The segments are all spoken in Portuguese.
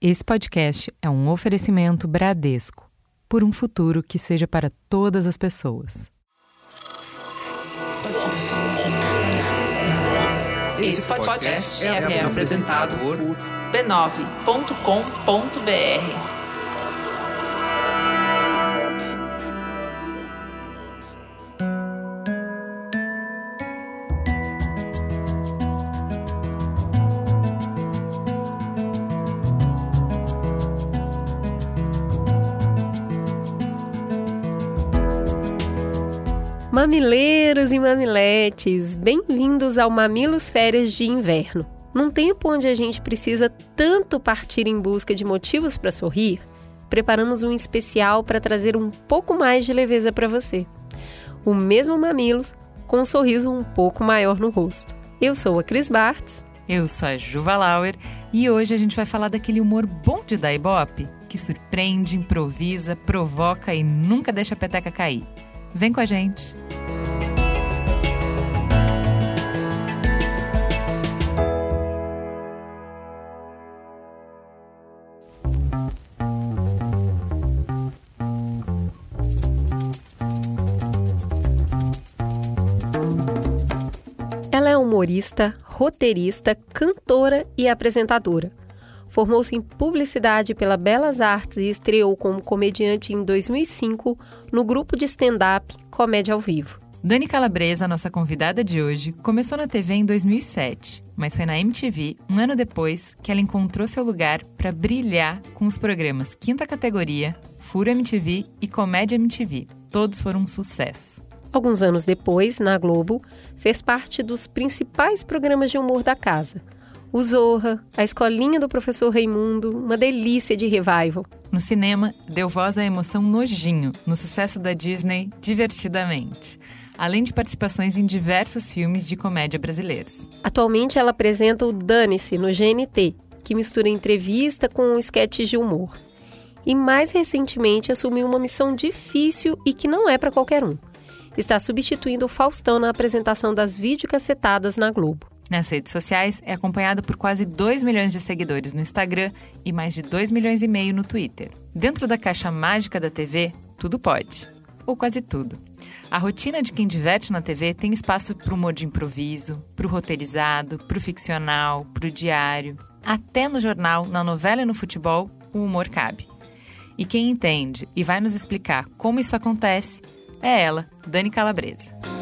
Esse podcast é um oferecimento Bradesco por um futuro que seja para todas as pessoas. Esse podcast é, é apresentado por b9.com.br. Mamileiros e mamiletes, bem-vindos ao Mamilos Férias de Inverno. Num tempo onde a gente precisa tanto partir em busca de motivos para sorrir, preparamos um especial para trazer um pouco mais de leveza para você. O mesmo Mamilos com um sorriso um pouco maior no rosto. Eu sou a Cris Bartz. Eu sou a Juva Lauer e hoje a gente vai falar daquele humor bom de da Ibope, que surpreende, improvisa, provoca e nunca deixa a peteca cair. Vem com a gente! Ela é humorista, roteirista, cantora e apresentadora. Formou-se em publicidade pela Belas Artes e estreou como comediante em 2005 no grupo de stand-up Comédia ao Vivo. Dani Calabresa, nossa convidada de hoje, começou na TV em 2007, mas foi na MTV, um ano depois, que ela encontrou seu lugar para brilhar com os programas Quinta Categoria, Furo MTV e Comédia MTV. Todos foram um sucesso. Alguns anos depois, na Globo, fez parte dos principais programas de humor da casa – o Zorra, A Escolinha do Professor Raimundo, uma delícia de revival. No cinema, deu voz à emoção nojinho, no sucesso da Disney Divertidamente, além de participações em diversos filmes de comédia brasileiros. Atualmente ela apresenta o Dane-se no GNT, que mistura entrevista com esquetes de humor. E mais recentemente assumiu uma missão difícil e que não é para qualquer um. Está substituindo o Faustão na apresentação das videocassetadas na Globo. Nas redes sociais, é acompanhado por quase 2 milhões de seguidores no Instagram e mais de 2 milhões e meio no Twitter. Dentro da caixa mágica da TV, tudo pode. Ou quase tudo. A rotina de quem diverte na TV tem espaço para o humor de improviso, para o roteirizado, para o ficcional, para o diário. Até no jornal, na novela e no futebol, o humor cabe. E quem entende e vai nos explicar como isso acontece é ela, Dani Calabresa.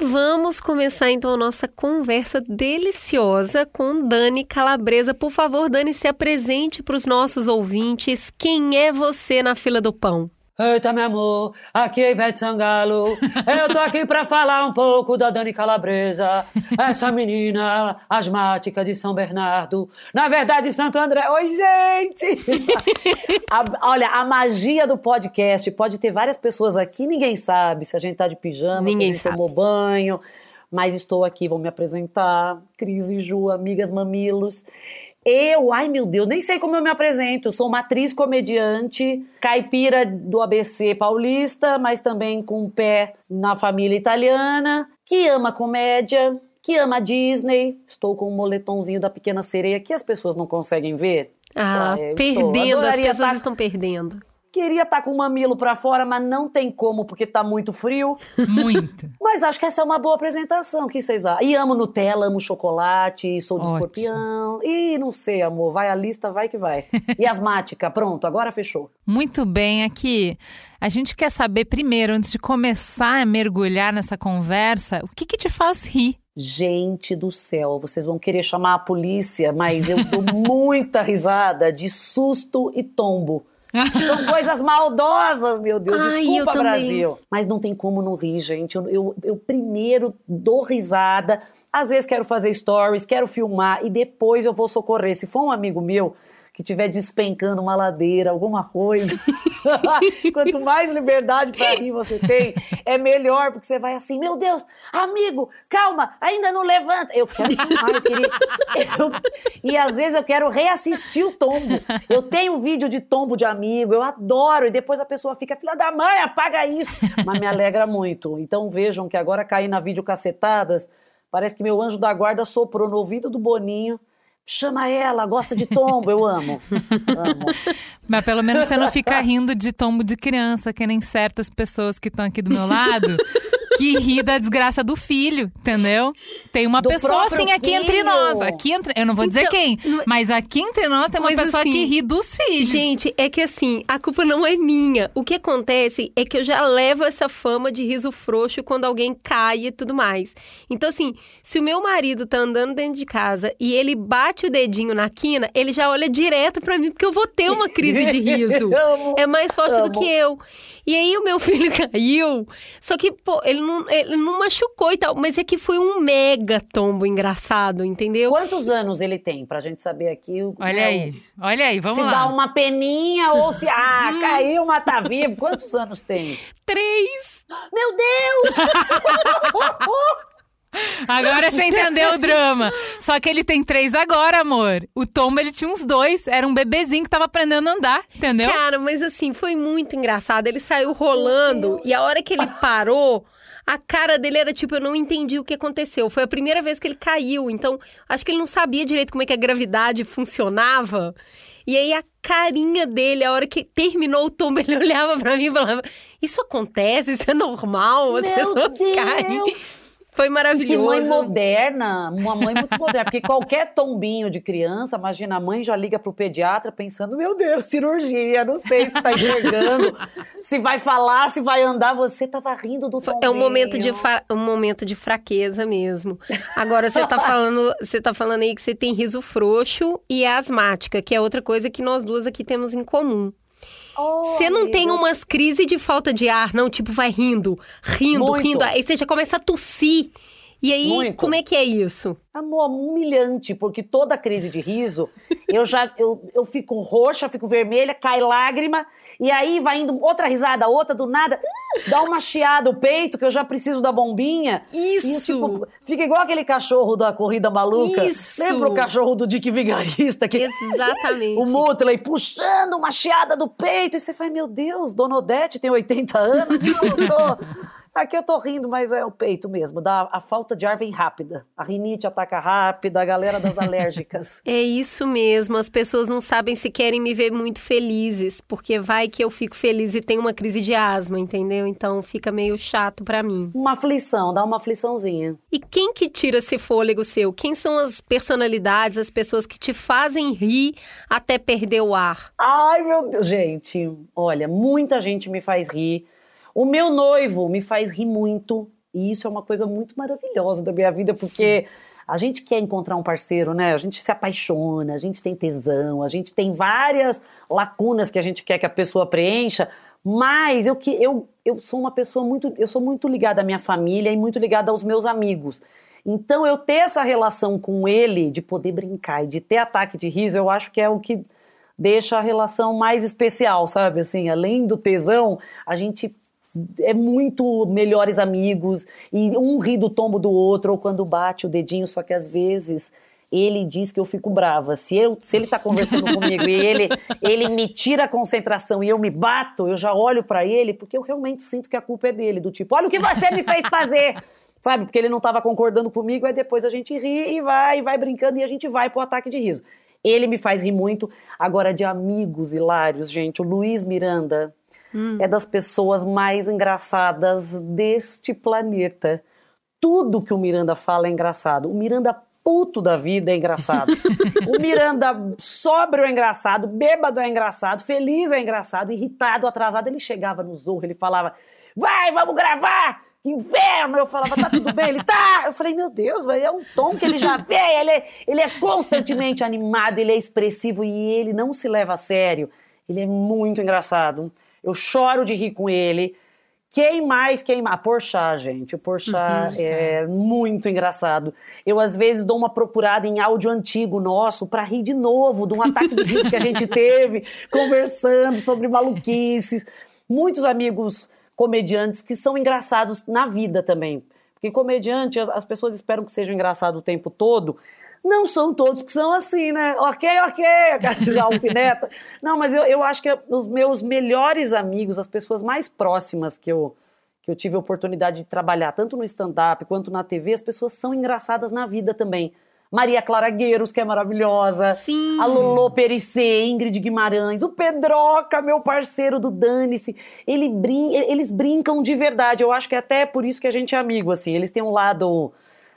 Vamos começar então a nossa conversa deliciosa com Dani Calabresa. Por favor, Dani, se apresente para os nossos ouvintes. Quem é você na fila do pão? Eita, meu amor, aqui é Ivete Sangalo. Eu tô aqui pra falar um pouco da Dani Calabresa, essa menina asmática de São Bernardo. Na verdade, Santo André. Oi, gente! a, olha, a magia do podcast pode ter várias pessoas aqui, ninguém sabe se a gente tá de pijama, ninguém se a gente sabe. tomou banho. Mas estou aqui, vou me apresentar. Cris e Ju, amigas mamilos. Eu, ai meu Deus, nem sei como eu me apresento. Sou uma atriz comediante, caipira do ABC paulista, mas também com um pé na família italiana, que ama comédia, que ama Disney. Estou com um moletomzinho da Pequena Sereia que as pessoas não conseguem ver. Ah, ah perdendo, as pessoas estar... estão perdendo. Queria estar tá com o mamilo para fora, mas não tem como porque tá muito frio. Muito. mas acho que essa é uma boa apresentação, o que vocês acham? E amo Nutella, amo chocolate, sou de Ótimo. escorpião. E não sei, amor, vai a lista, vai que vai. E asmática, pronto, agora fechou. Muito bem, aqui. A gente quer saber primeiro, antes de começar a mergulhar nessa conversa, o que que te faz rir? Gente do céu, vocês vão querer chamar a polícia, mas eu dou muita risada de susto e tombo. São coisas maldosas, meu Deus. Ai, Desculpa, Brasil. Mas não tem como não rir, gente. Eu, eu, eu primeiro dou risada. Às vezes quero fazer stories, quero filmar e depois eu vou socorrer. Se for um amigo meu que estiver despencando uma ladeira, alguma coisa. Quanto mais liberdade para rir você tem, é melhor, porque você vai assim, meu Deus, amigo, calma, ainda não levanta. Eu quero filmar, eu queria. Eu... E às vezes eu quero reassistir o tombo. Eu tenho vídeo de tombo de amigo, eu adoro, e depois a pessoa fica, filha da mãe, apaga isso. Mas me alegra muito. Então vejam que agora caí na vídeo cacetadas, parece que meu anjo da guarda soprou no ouvido do Boninho chama ela, gosta de tombo, eu amo. amo. Mas pelo menos você não fica rindo de tombo de criança, que nem certas pessoas que estão aqui do meu lado. que ri da desgraça do filho, entendeu? Tem uma Do pessoa assim aqui filho. entre nós. Aqui entre, eu não vou dizer Então, quem, não- mas aqui entre nós tem uma Mas pessoa assim, que ri dos filhos. Gente, é que assim, a culpa não é minha. O que acontece é que eu já levo essa fama de riso frouxo quando alguém cai e tudo mais. Então, assim, se o meu marido tá andando dentro de casa e ele bate o dedinho na quina, ele já olha direto pra mim, porque eu vou ter uma crise de riso. Amo. É mais forte do que eu. E aí o meu filho caiu, só que, pô, ele não, ele não machucou e tal, mas é que foi um mega tombo engraçado, entendeu? Quantos anos ele tem, pra gente saber aqui? o- Olha né, aí, olha aí, vamos se lá. dá uma peninha ou se, ah, caiu, mas tá vivo. Quantos anos tem? Três! Meu Deus! Agora você entendeu o drama. Só que ele tem três agora, amor. O Tombo, ele tinha uns dois. Era um bebezinho que tava aprendendo a andar, entendeu? Cara, mas assim, foi muito engraçado. Ele saiu rolando e a hora que ele parou, a cara dele era tipo, eu não entendi o que aconteceu. Foi a primeira vez que ele caiu, então acho que ele não sabia direito como é que a gravidade funcionava. E aí a carinha dele, a hora que terminou o tombo, ele olhava pra mim e falava: Isso acontece, isso é normal, as Meu pessoas Deus! caem. Foi Que mãe maravilhoso. moderna, uma mãe muito moderna. Porque qualquer tombinho de criança, imagina, a mãe já liga pro pediatra pensando: meu Deus, cirurgia, não sei se tá enxergando, se vai falar, se vai andar. Você tava rindo do tombinho. É um momento de um momento de fraqueza mesmo. Agora você tá falando, você tá falando aí que você tem riso frouxo e é asmática, que é outra coisa que nós duas aqui temos em comum. Você não tem umas crises de falta de ar, não? Tipo, vai rindo, rindo, Muito. rindo. Aí você já começa a tossir. E aí, Muito. como é que é isso? Amor, humilhante, porque toda crise de riso, eu já eu, eu fico roxa, fico vermelha, cai lágrima, e aí vai indo outra risada, outra do nada, dá uma chiada o peito, que eu já preciso da bombinha. Isso! E, tipo, fica igual aquele cachorro da corrida maluca. Isso! Lembra o cachorro do Dick Vigarista? Que Exatamente. o Mutley puxando uma chiada do peito, e você fala, meu Deus, Dona Odete tem 80 anos? Não, eu tô... Aqui eu tô rindo, mas é o peito mesmo. Dá, a falta de ar vem rápida. A rinite ataca rápida, a galera das alérgicas. É isso mesmo, as pessoas não sabem se querem me ver muito felizes, porque vai que eu fico feliz e tenho uma crise de asma, entendeu? Então fica meio chato pra mim. Uma aflição, dá uma afliçãozinha. E quem que tira esse fôlego seu? Quem são as personalidades, as pessoas que te fazem rir até perder o ar? Ai, meu Deus. Gente, olha, muita gente me faz rir. O meu noivo me faz rir muito. E isso é uma coisa muito maravilhosa da minha vida, porque a gente quer encontrar um parceiro, né? A gente se apaixona, a gente tem tesão, a gente tem várias lacunas que a gente quer que a pessoa preencha. Mas eu que eu, eu sou uma pessoa muito, eu sou muito ligada à minha família e muito ligada aos meus amigos. Então eu ter essa relação com ele, de poder brincar e de ter ataque de riso, eu acho que é o que deixa a relação mais especial, sabe? Assim, além do tesão, a gente é muito melhores amigos e um ri do tombo do outro ou quando bate o dedinho, só que às vezes ele diz que eu fico brava. Se, eu, se ele tá conversando comigo e ele, ele me tira a concentração e eu me bato, eu já olho pra ele porque eu realmente sinto que a culpa é dele, do tipo, olha o que você me fez fazer. Sabe, porque ele não estava concordando comigo, aí depois a gente ri e vai, e vai brincando e a gente vai pro ataque de riso. Ele me faz rir muito. Agora, de amigos hilários, gente, o Luiz Miranda é das pessoas mais engraçadas deste planeta. Tudo que o Miranda fala é engraçado. O Miranda puto da vida é engraçado. o Miranda sóbrio é engraçado, bêbado é engraçado, feliz é engraçado, irritado, atrasado. Ele chegava no Zorro, ele falava: vai, vamos gravar! Inverno! Eu falava, tá tudo bem? Ele tá! Eu falei, meu Deus, mas é um tom que ele já vê, ele é, ele é constantemente animado, ele é expressivo e ele não se leva a sério. Ele é muito engraçado. Eu choro de rir com ele. Quem mais? Quem mais? Porchat, gente. O Porchat uhum, é muito engraçado. Eu, às vezes, dou uma procurada em áudio antigo nosso para rir de novo de um ataque de riso que a gente teve, conversando sobre maluquices. Muitos amigos comediantes que são engraçados na vida também. Porque comediante, as pessoas esperam que seja engraçado o tempo todo. Não são todos que são assim, né? Ok, ok, já alfineta. Não, mas eu, eu acho que os meus melhores amigos, as pessoas mais próximas que eu, que eu tive a oportunidade de trabalhar, tanto no stand-up quanto na TV, as pessoas são engraçadas na vida também. Maria Clara Gueiros, que é maravilhosa. Sim. A Lolo Perissé, Ingrid Guimarães, o Pedroca, meu parceiro do Dane-se. Ele brin eles brincam de verdade. Eu acho que é até por isso que a gente é amigo, assim. Eles têm um lado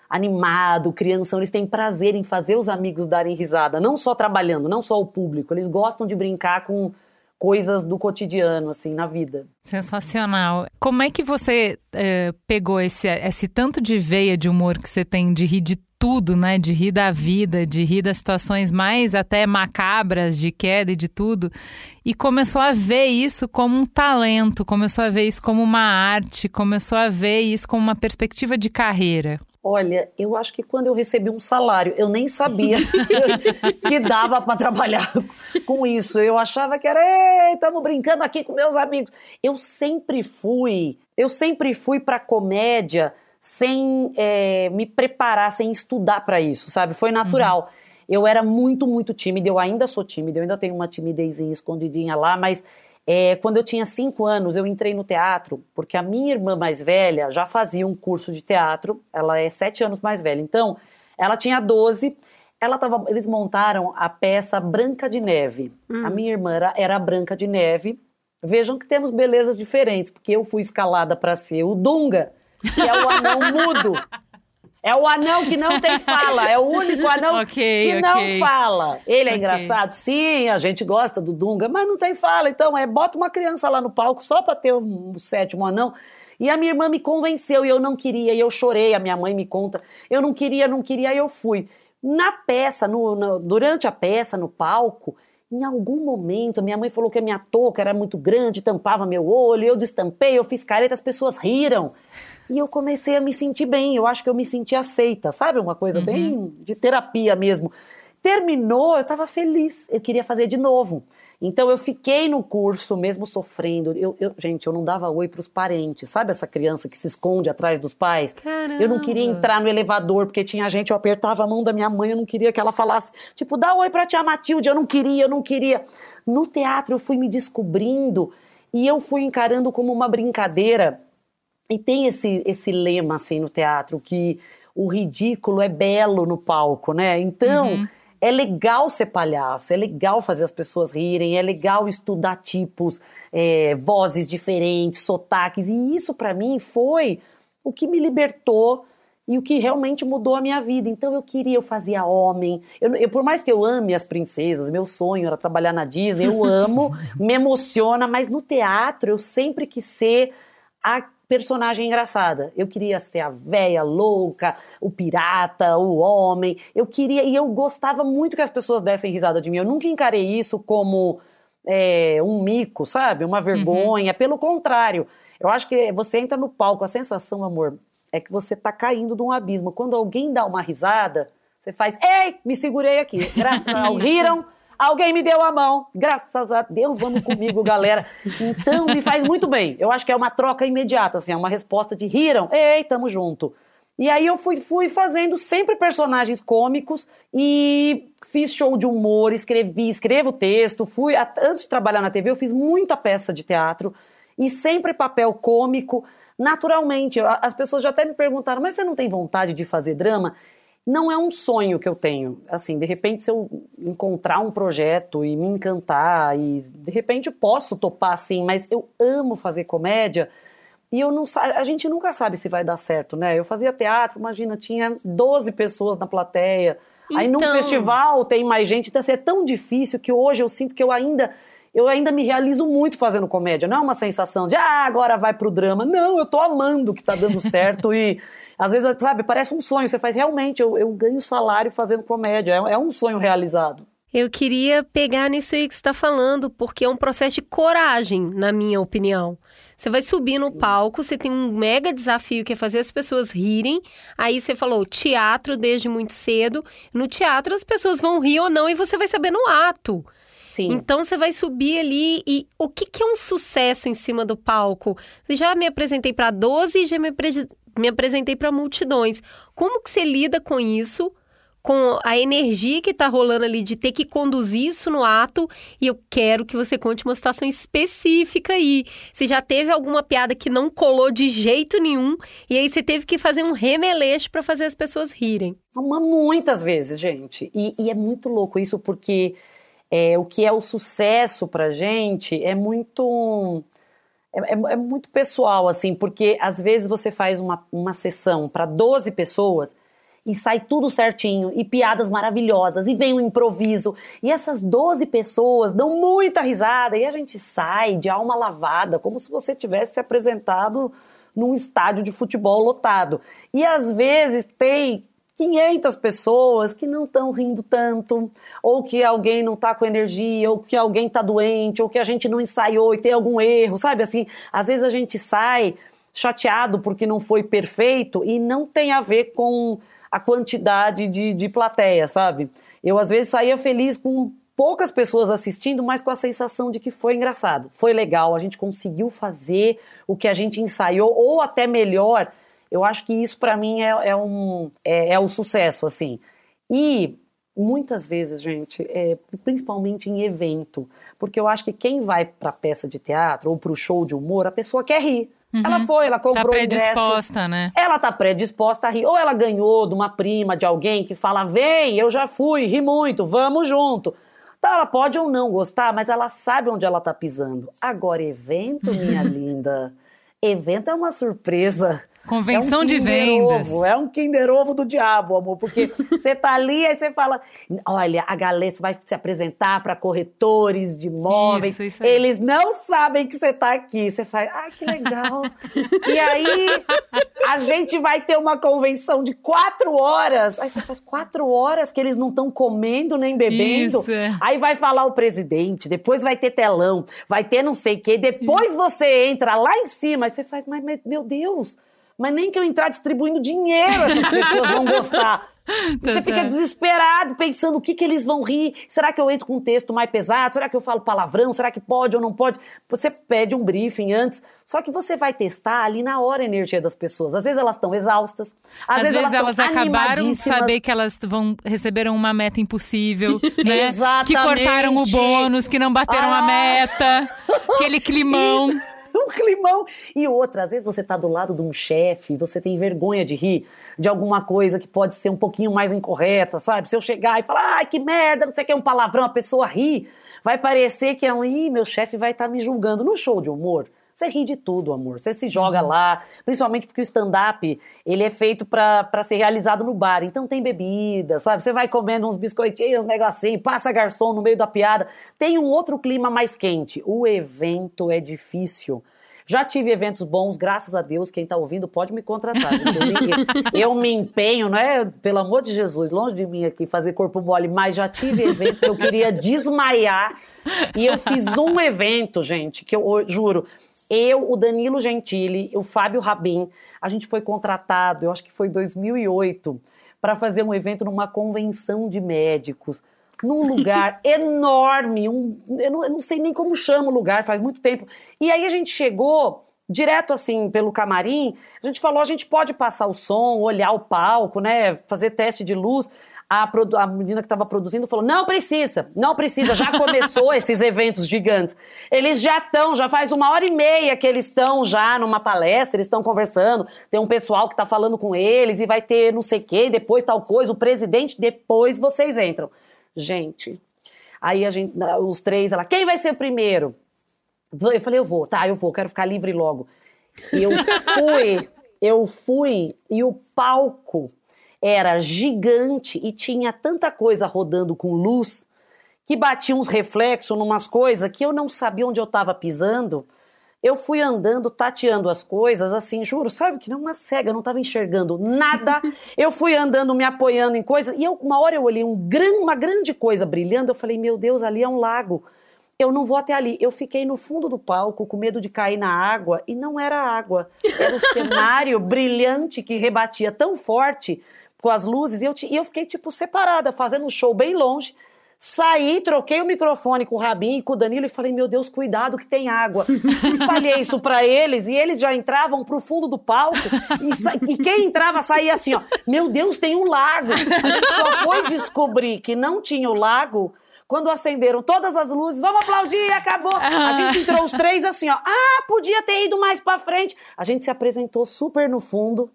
animado, criança, eles têm prazer em fazer os amigos darem risada, não só trabalhando, não só o público, eles gostam de brincar com coisas do cotidiano, assim, na vida. Sensacional. Como é que você é, pegou esse, esse tanto de veia de humor que você tem de rir de tudo, né? De rir da vida, de rir das situações mais até macabras, de queda e de tudo. E começou a ver isso como um talento, começou a ver isso como uma arte, começou a ver isso como uma perspectiva de carreira. Olha, eu acho que quando eu recebi um salário, eu nem sabia que dava para trabalhar com isso. Eu achava que era, estamos brincando aqui com meus amigos. Eu sempre fui, eu sempre fui para comédia sem é, me preparar, sem estudar para isso, sabe? Foi natural. Uhum. Eu era muito, muito tímida. Eu ainda sou tímida. Eu ainda tenho uma timidezinha escondidinha lá, mas é, quando eu tinha cinco anos, eu entrei no teatro, porque a minha irmã mais velha já fazia um curso de teatro, ela é sete anos mais velha. Então, ela tinha 12, ela tava, eles montaram a peça Branca de Neve. Hum. A minha irmã era, era Branca de Neve. Vejam que temos belezas diferentes, porque eu fui escalada para ser o Dunga, que é o anão mudo. É o anão que não tem fala, é o único anão okay, que okay. não fala. Ele é okay. engraçado? Sim, a gente gosta do Dunga, mas não tem fala. Então, é bota uma criança lá no palco só para ter um, um sétimo anão. E a minha irmã me convenceu e eu não queria, e eu chorei, a minha mãe me conta. Eu não queria, não queria, e eu fui. Na peça, no, no, durante a peça, no palco, em algum momento, minha mãe falou que a minha touca era muito grande, tampava meu olho, eu destampei, eu fiz careta, as pessoas riram. E eu comecei a me sentir bem, eu acho que eu me senti aceita, sabe? Uma coisa uhum. bem de terapia mesmo. Terminou, eu estava feliz, eu queria fazer de novo. Então eu fiquei no curso, mesmo sofrendo. Eu, eu gente, eu não dava oi para os parentes, sabe essa criança que se esconde atrás dos pais? Caramba. Eu não queria entrar no elevador porque tinha gente, eu apertava a mão da minha mãe, eu não queria que ela falasse, tipo, dá oi para tia Matilde, eu não queria, eu não queria. No teatro eu fui me descobrindo e eu fui encarando como uma brincadeira e tem esse, esse lema, assim, no teatro, que o ridículo é belo no palco, né? Então, uhum. é legal ser palhaço, é legal fazer as pessoas rirem, é legal estudar tipos, é, vozes diferentes, sotaques. E isso, para mim, foi o que me libertou e o que realmente mudou a minha vida. Então eu queria, eu fazia homem. Eu, eu, por mais que eu ame as princesas, meu sonho era trabalhar na Disney, eu amo, me emociona, mas no teatro eu sempre quis ser a personagem engraçada. Eu queria ser a véia louca, o pirata, o homem. Eu queria, e eu gostava muito que as pessoas dessem risada de mim. Eu nunca encarei isso como é, um mico, sabe? Uma vergonha. Uhum. Pelo contrário, eu acho que você entra no palco, a sensação, amor, é que você tá caindo de um abismo. Quando alguém dá uma risada, você faz, ei, me segurei aqui. Graças ao riram Alguém me deu a mão. Graças a Deus, vamos comigo, galera. Então, me faz muito bem. Eu acho que é uma troca imediata, assim, é uma resposta de riram. Ei, tamo junto. E aí eu fui, fui fazendo sempre personagens cômicos e fiz show de humor, escrevi, escrevo texto, fui antes de trabalhar na TV eu fiz muita peça de teatro e sempre papel cômico, naturalmente. As pessoas já até me perguntaram: "Mas você não tem vontade de fazer drama?" Não é um sonho que eu tenho. Assim, de repente, se eu encontrar um projeto e me encantar, e de repente eu posso topar assim, mas eu amo fazer comédia. E eu não a gente nunca sabe se vai dar certo, né? Eu fazia teatro, imagina, tinha 12 pessoas na plateia. Então... Aí num então festival tem mais gente, então assim, é tão difícil que hoje eu sinto que eu ainda eu ainda me realizo muito fazendo comédia. Não é uma sensação de, ah, agora vai pro drama. Não, eu tô amando que tá dando certo e às vezes, sabe, parece um sonho. Você faz realmente, eu, eu ganho salário fazendo comédia. É, é um sonho realizado. Eu queria pegar nisso aí que você está falando, porque é um processo de coragem, na minha opinião. Você vai subir no Sim. palco, você tem um mega desafio que é fazer as pessoas rirem. Aí você falou teatro desde muito cedo. No teatro as pessoas vão rir ou não e você vai saber no ato. Sim. Então você vai subir ali e o que, que é um sucesso em cima do palco? Já me apresentei para 12 e já me, me apresentei para multidões. Como que você lida com isso? com a energia que tá rolando ali de ter que conduzir isso no ato. E eu quero que você conte uma situação específica aí. Se já teve alguma piada que não colou de jeito nenhum, e aí você teve que fazer um remeleixo para fazer as pessoas rirem. Muitas vezes, gente. E, e é muito louco isso, porque é, o que é o sucesso pra gente é muito. É, é, é, muito pessoal, assim, porque às vezes você faz uma, uma sessão para 12 pessoas e sai tudo certinho, e piadas maravilhosas, e vem um improviso, e essas 12 pessoas dão muita risada, e a gente sai de alma lavada, como se você tivesse se apresentado num estádio de futebol lotado. E às vezes tem 500 pessoas que não estão rindo tanto, ou que alguém não está com energia, ou que alguém está doente, ou que a gente não ensaiou e tem algum erro, sabe assim? Às vezes a gente sai chateado porque não foi perfeito e não tem a ver com a quantidade de, de plateia, sabe? Eu às vezes saía feliz com poucas pessoas assistindo, mas com a sensação de que foi engraçado, foi legal, a gente conseguiu fazer o que a gente ensaiou, ou até melhor. Eu acho que isso para mim é, é um é, é, o sucesso, assim. E muitas vezes, gente, é, principalmente em evento, porque eu acho que quem vai para peça de teatro ou para o show de humor, a pessoa quer rir. Uhum. Ela foi, ela comprou tá predisposta, ingresso. né? Ela tá predisposta a rir. Ou ela ganhou de uma prima, de alguém que fala: vem, eu já fui, ri muito, vamos junto. Tá, ela pode ou não gostar, mas ela sabe onde ela tá pisando. Agora, evento, minha linda. Evento é uma surpresa. Convenção é um de vendas. Ovo, é um Kinder Ovo do diabo, amor. Porque você tá ali e você fala: olha, a galera vai se apresentar para corretores de imóveis. Isso, isso Eles não sabem que você tá aqui. Você faz, ai, que legal. e aí, a gente vai ter uma convenção de quatro horas. Aí você faz quatro horas que eles não estão comendo nem bebendo. Isso, é. Aí vai falar o presidente, depois vai ter telão, vai ter não sei o quê. Depois isso. você entra lá em cima. Aí você faz, mas meu Deus mas nem que eu entrar distribuindo dinheiro essas pessoas vão gostar. Você fica desesperado, pensando o que, que eles vão rir. Será que eu entro com um texto mais pesado? Será que eu falo palavrão? Será que pode ou não pode? Você pede um briefing antes. Só que você vai testar ali na hora a energia das pessoas. Às vezes elas estão exaustas. Às, às vezes, vezes, elas, elas acabaram de saber que elas vão receberam uma meta impossível, né? Exatamente. Que cortaram o bônus, que não bateram ah. a meta. Aquele climão. um climão. E outra, às vezes você tá do lado de um chefe, você tem vergonha de rir de alguma coisa que pode ser um pouquinho mais incorreta, sabe? Se eu chegar e falar, ai, que merda, não sei o que é um palavrão, a pessoa ri, vai parecer que é um, ih, meu chefe vai estar tá me julgando. No show de humor, você ri de tudo, amor. Você se joga uhum. lá, principalmente porque o stand-up, ele é feito para ser realizado no bar. Então tem bebida, sabe? Você vai comendo uns biscoitinhos, um negocinho, passa garçom no meio da piada. Tem um outro clima mais quente. O evento é difícil. Já tive eventos bons, graças a Deus. Quem está ouvindo pode me contratar. eu me empenho, não é? Pelo amor de Jesus, longe de mim aqui fazer corpo mole, mas já tive evento que eu queria desmaiar. E eu fiz um evento, gente, que eu juro, eu, o Danilo Gentili, o Fábio Rabin, a gente foi contratado, eu acho que foi em 2008, para fazer um evento numa convenção de médicos, num lugar enorme, um, eu, não, eu não sei nem como chama o lugar, faz muito tempo. E aí a gente chegou direto assim pelo camarim, a gente falou, a gente pode passar o som, olhar o palco, né, fazer teste de luz a, a menina que estava produzindo falou: não precisa, não precisa, já começou esses eventos gigantes. Eles já estão, já faz uma hora e meia que eles estão já numa palestra, eles estão conversando, tem um pessoal que está falando com eles e vai ter não sei o quê, depois tal coisa, o presidente, depois vocês entram. Gente, aí a gente, os três, ela, quem vai ser o primeiro? Eu falei, eu vou, tá, eu vou, quero ficar livre logo. Eu fui, eu fui, e o palco era gigante e tinha tanta coisa rodando com luz que batia uns reflexos numas coisas que eu não sabia onde eu estava pisando. Eu fui andando, tateando as coisas, assim, juro, sabe que não uma cega, não estava enxergando nada. eu fui andando, me apoiando em coisas, e eu, uma hora eu olhei um gran, uma grande coisa brilhando, eu falei, meu Deus, ali é um lago. Eu não vou até ali. Eu fiquei no fundo do palco com medo de cair na água, e não era água. Era o cenário brilhante que rebatia tão forte com as luzes, e eu, e eu fiquei, tipo, separada, fazendo um show bem longe. Saí, troquei o microfone com o Rabin e com o Danilo e falei: Meu Deus, cuidado que tem água. Espalhei isso para eles e eles já entravam pro fundo do palco e, e, quem entrava saía assim: ó, Meu Deus, tem um lago. A gente só foi descobrir que não tinha o lago quando acenderam todas as luzes. Vamos aplaudir, acabou. A gente entrou os três assim: ó, Ah, podia ter ido mais para frente. A gente se apresentou super no fundo.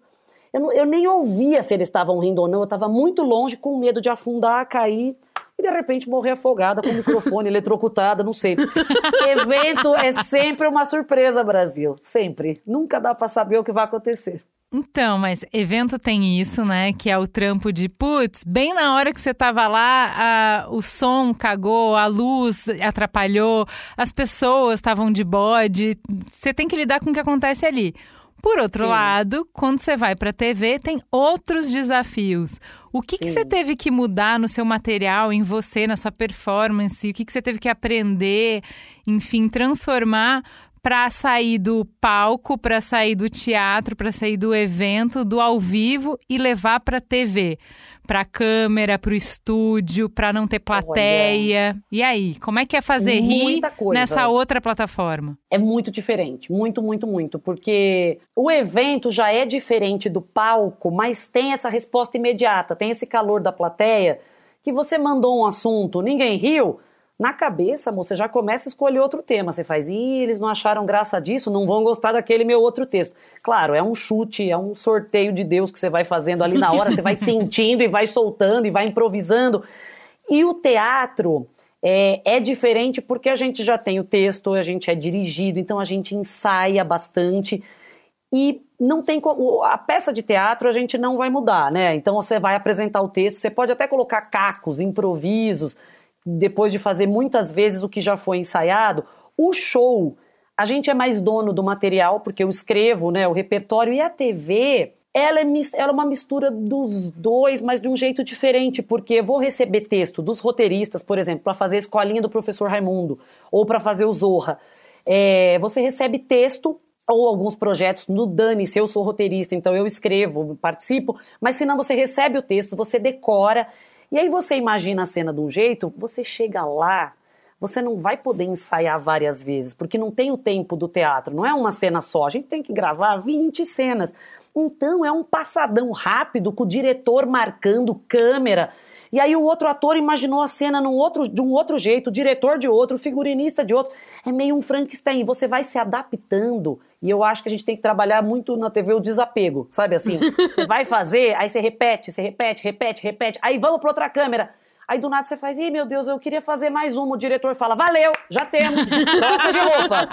Eu, não, eu nem ouvia se eles estavam rindo ou não, eu estava muito longe, com medo de afundar, cair e de repente morrer afogada com o microfone eletrocutada, não sei. Evento é sempre uma surpresa, Brasil. Sempre. Nunca dá para saber o que vai acontecer. Então, mas evento tem isso, né? Que é o trampo de putz, bem na hora que você tava lá, a, o som cagou, a luz atrapalhou, as pessoas estavam de bode. Você tem que lidar com o que acontece ali. Por outro Sim. lado, quando você vai para a TV, tem outros desafios. O que, que, você teve que mudar no seu material, em você, na sua performance? O que, que você teve que aprender, enfim, transformar para sair do palco, para sair do teatro, para sair do evento, do ao vivo e levar para a TV? Para câmera, para o estúdio, para não ter plateia. Olha. E aí, como é que é fazer Muita rir coisa. nessa outra plataforma? É muito diferente, muito, muito, muito, porque o evento já é diferente do palco, mas tem essa resposta imediata, tem esse calor da plateia que você mandou um assunto, ninguém riu, na cabeça, você já começa a escolher outro tema. Você faz, ih, eles não acharam graça disso, não vão gostar daquele meu outro texto. Claro, é um chute, é um sorteio de Deus que você vai fazendo ali na hora, você vai sentindo e vai soltando e vai improvisando. E o teatro é, é diferente porque a gente já tem o texto, a gente é dirigido, então a gente ensaia bastante. E não tem como. A peça de teatro a gente não vai mudar, né? Então você vai apresentar o texto, você pode até colocar cacos, improvisos depois de fazer muitas vezes o que já foi ensaiado, o show, a gente é mais dono do material, porque eu escrevo, né, o repertório, e a TV, ela é, ela é uma mistura dos dois, mas de um jeito diferente, porque eu vou receber texto dos roteiristas, por exemplo, para fazer a escolinha do professor Raimundo, ou para fazer o Zorra. É, você recebe texto ou alguns projetos no Dani, se eu sou roteirista, então eu escrevo, participo, mas se não você recebe o texto, você decora e aí você imagina a cena de um jeito, você chega lá, você não vai poder ensaiar várias vezes, porque não tem o tempo do teatro, não é uma cena só, a gente tem que gravar 20 cenas. Então é um passadão rápido com o diretor marcando câmera. E aí o outro ator imaginou a cena num outro, de um outro jeito, o diretor de outro, o figurinista de outro. É meio um Frankenstein. Você vai se adaptando. E eu acho que a gente tem que trabalhar muito na TV o desapego, sabe assim? Você vai fazer, aí você repete, você repete, repete, repete. Aí vamos para outra câmera. Aí do nada você faz, ih, meu Deus, eu queria fazer mais uma. O diretor fala, valeu, já temos. Troca de roupa.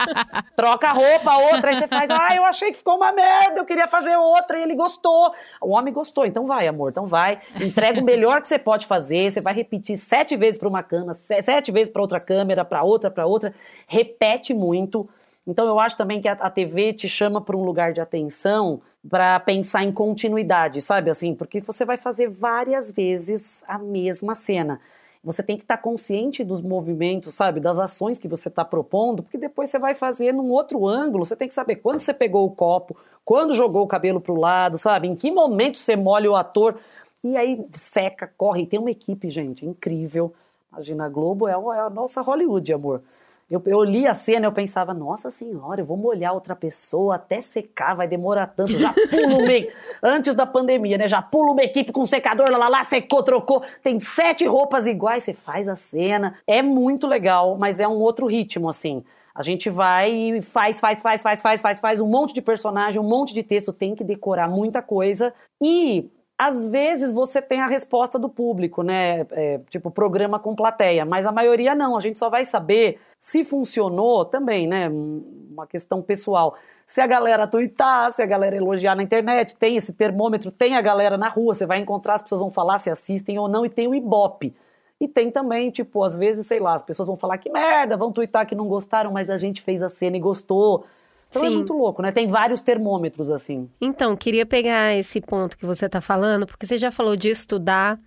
Troca a roupa, outra. Aí você faz, ah, eu achei que ficou uma merda, eu queria fazer outra. E ele gostou. O homem gostou, então vai, amor, então vai. Entrega o melhor que você pode fazer. Você vai repetir sete vezes para uma câmera, sete vezes para outra câmera, para outra, para outra. Repete muito. Então eu acho também que a, a TV te chama para um lugar de atenção para pensar em continuidade, sabe assim? Porque você vai fazer várias vezes a mesma cena. Você tem que estar tá consciente dos movimentos, sabe? Das ações que você está propondo, porque depois você vai fazer num outro ângulo. Você tem que saber quando você pegou o copo, quando jogou o cabelo para o lado, sabe? Em que momento você molha o ator. E aí seca, corre. Tem uma equipe, gente, incrível. Imagina, a Globo é a nossa Hollywood, amor. Eu, eu li a cena e eu pensava, nossa senhora, eu vou molhar outra pessoa até secar, vai demorar tanto. Já pulo meio. Antes da pandemia, né? Já pulo uma equipe com secador, lá, lá, lá, secou, trocou. Tem sete roupas iguais, você faz a cena. É muito legal, mas é um outro ritmo, assim. A gente vai e faz, faz, faz, faz, faz, faz, faz um monte de personagem, um monte de texto, tem que decorar muita coisa. E às vezes você tem a resposta do público, né? É, tipo, programa com plateia, mas a maioria não. A gente só vai saber se funcionou também, né? Uma questão pessoal. Se a galera tuitar, se a galera elogiar na internet, tem esse termômetro, tem a galera na rua, você vai encontrar, as pessoas vão falar se assistem ou não, e tem o Ibope. E tem também, tipo, às vezes, sei lá, as pessoas vão falar que merda, vão tuitar que não gostaram, mas a gente fez a cena e gostou. Então é Sim. muito louco, né? Tem vários termômetros assim. Então, queria pegar esse ponto que você está falando, porque você já falou de estudar,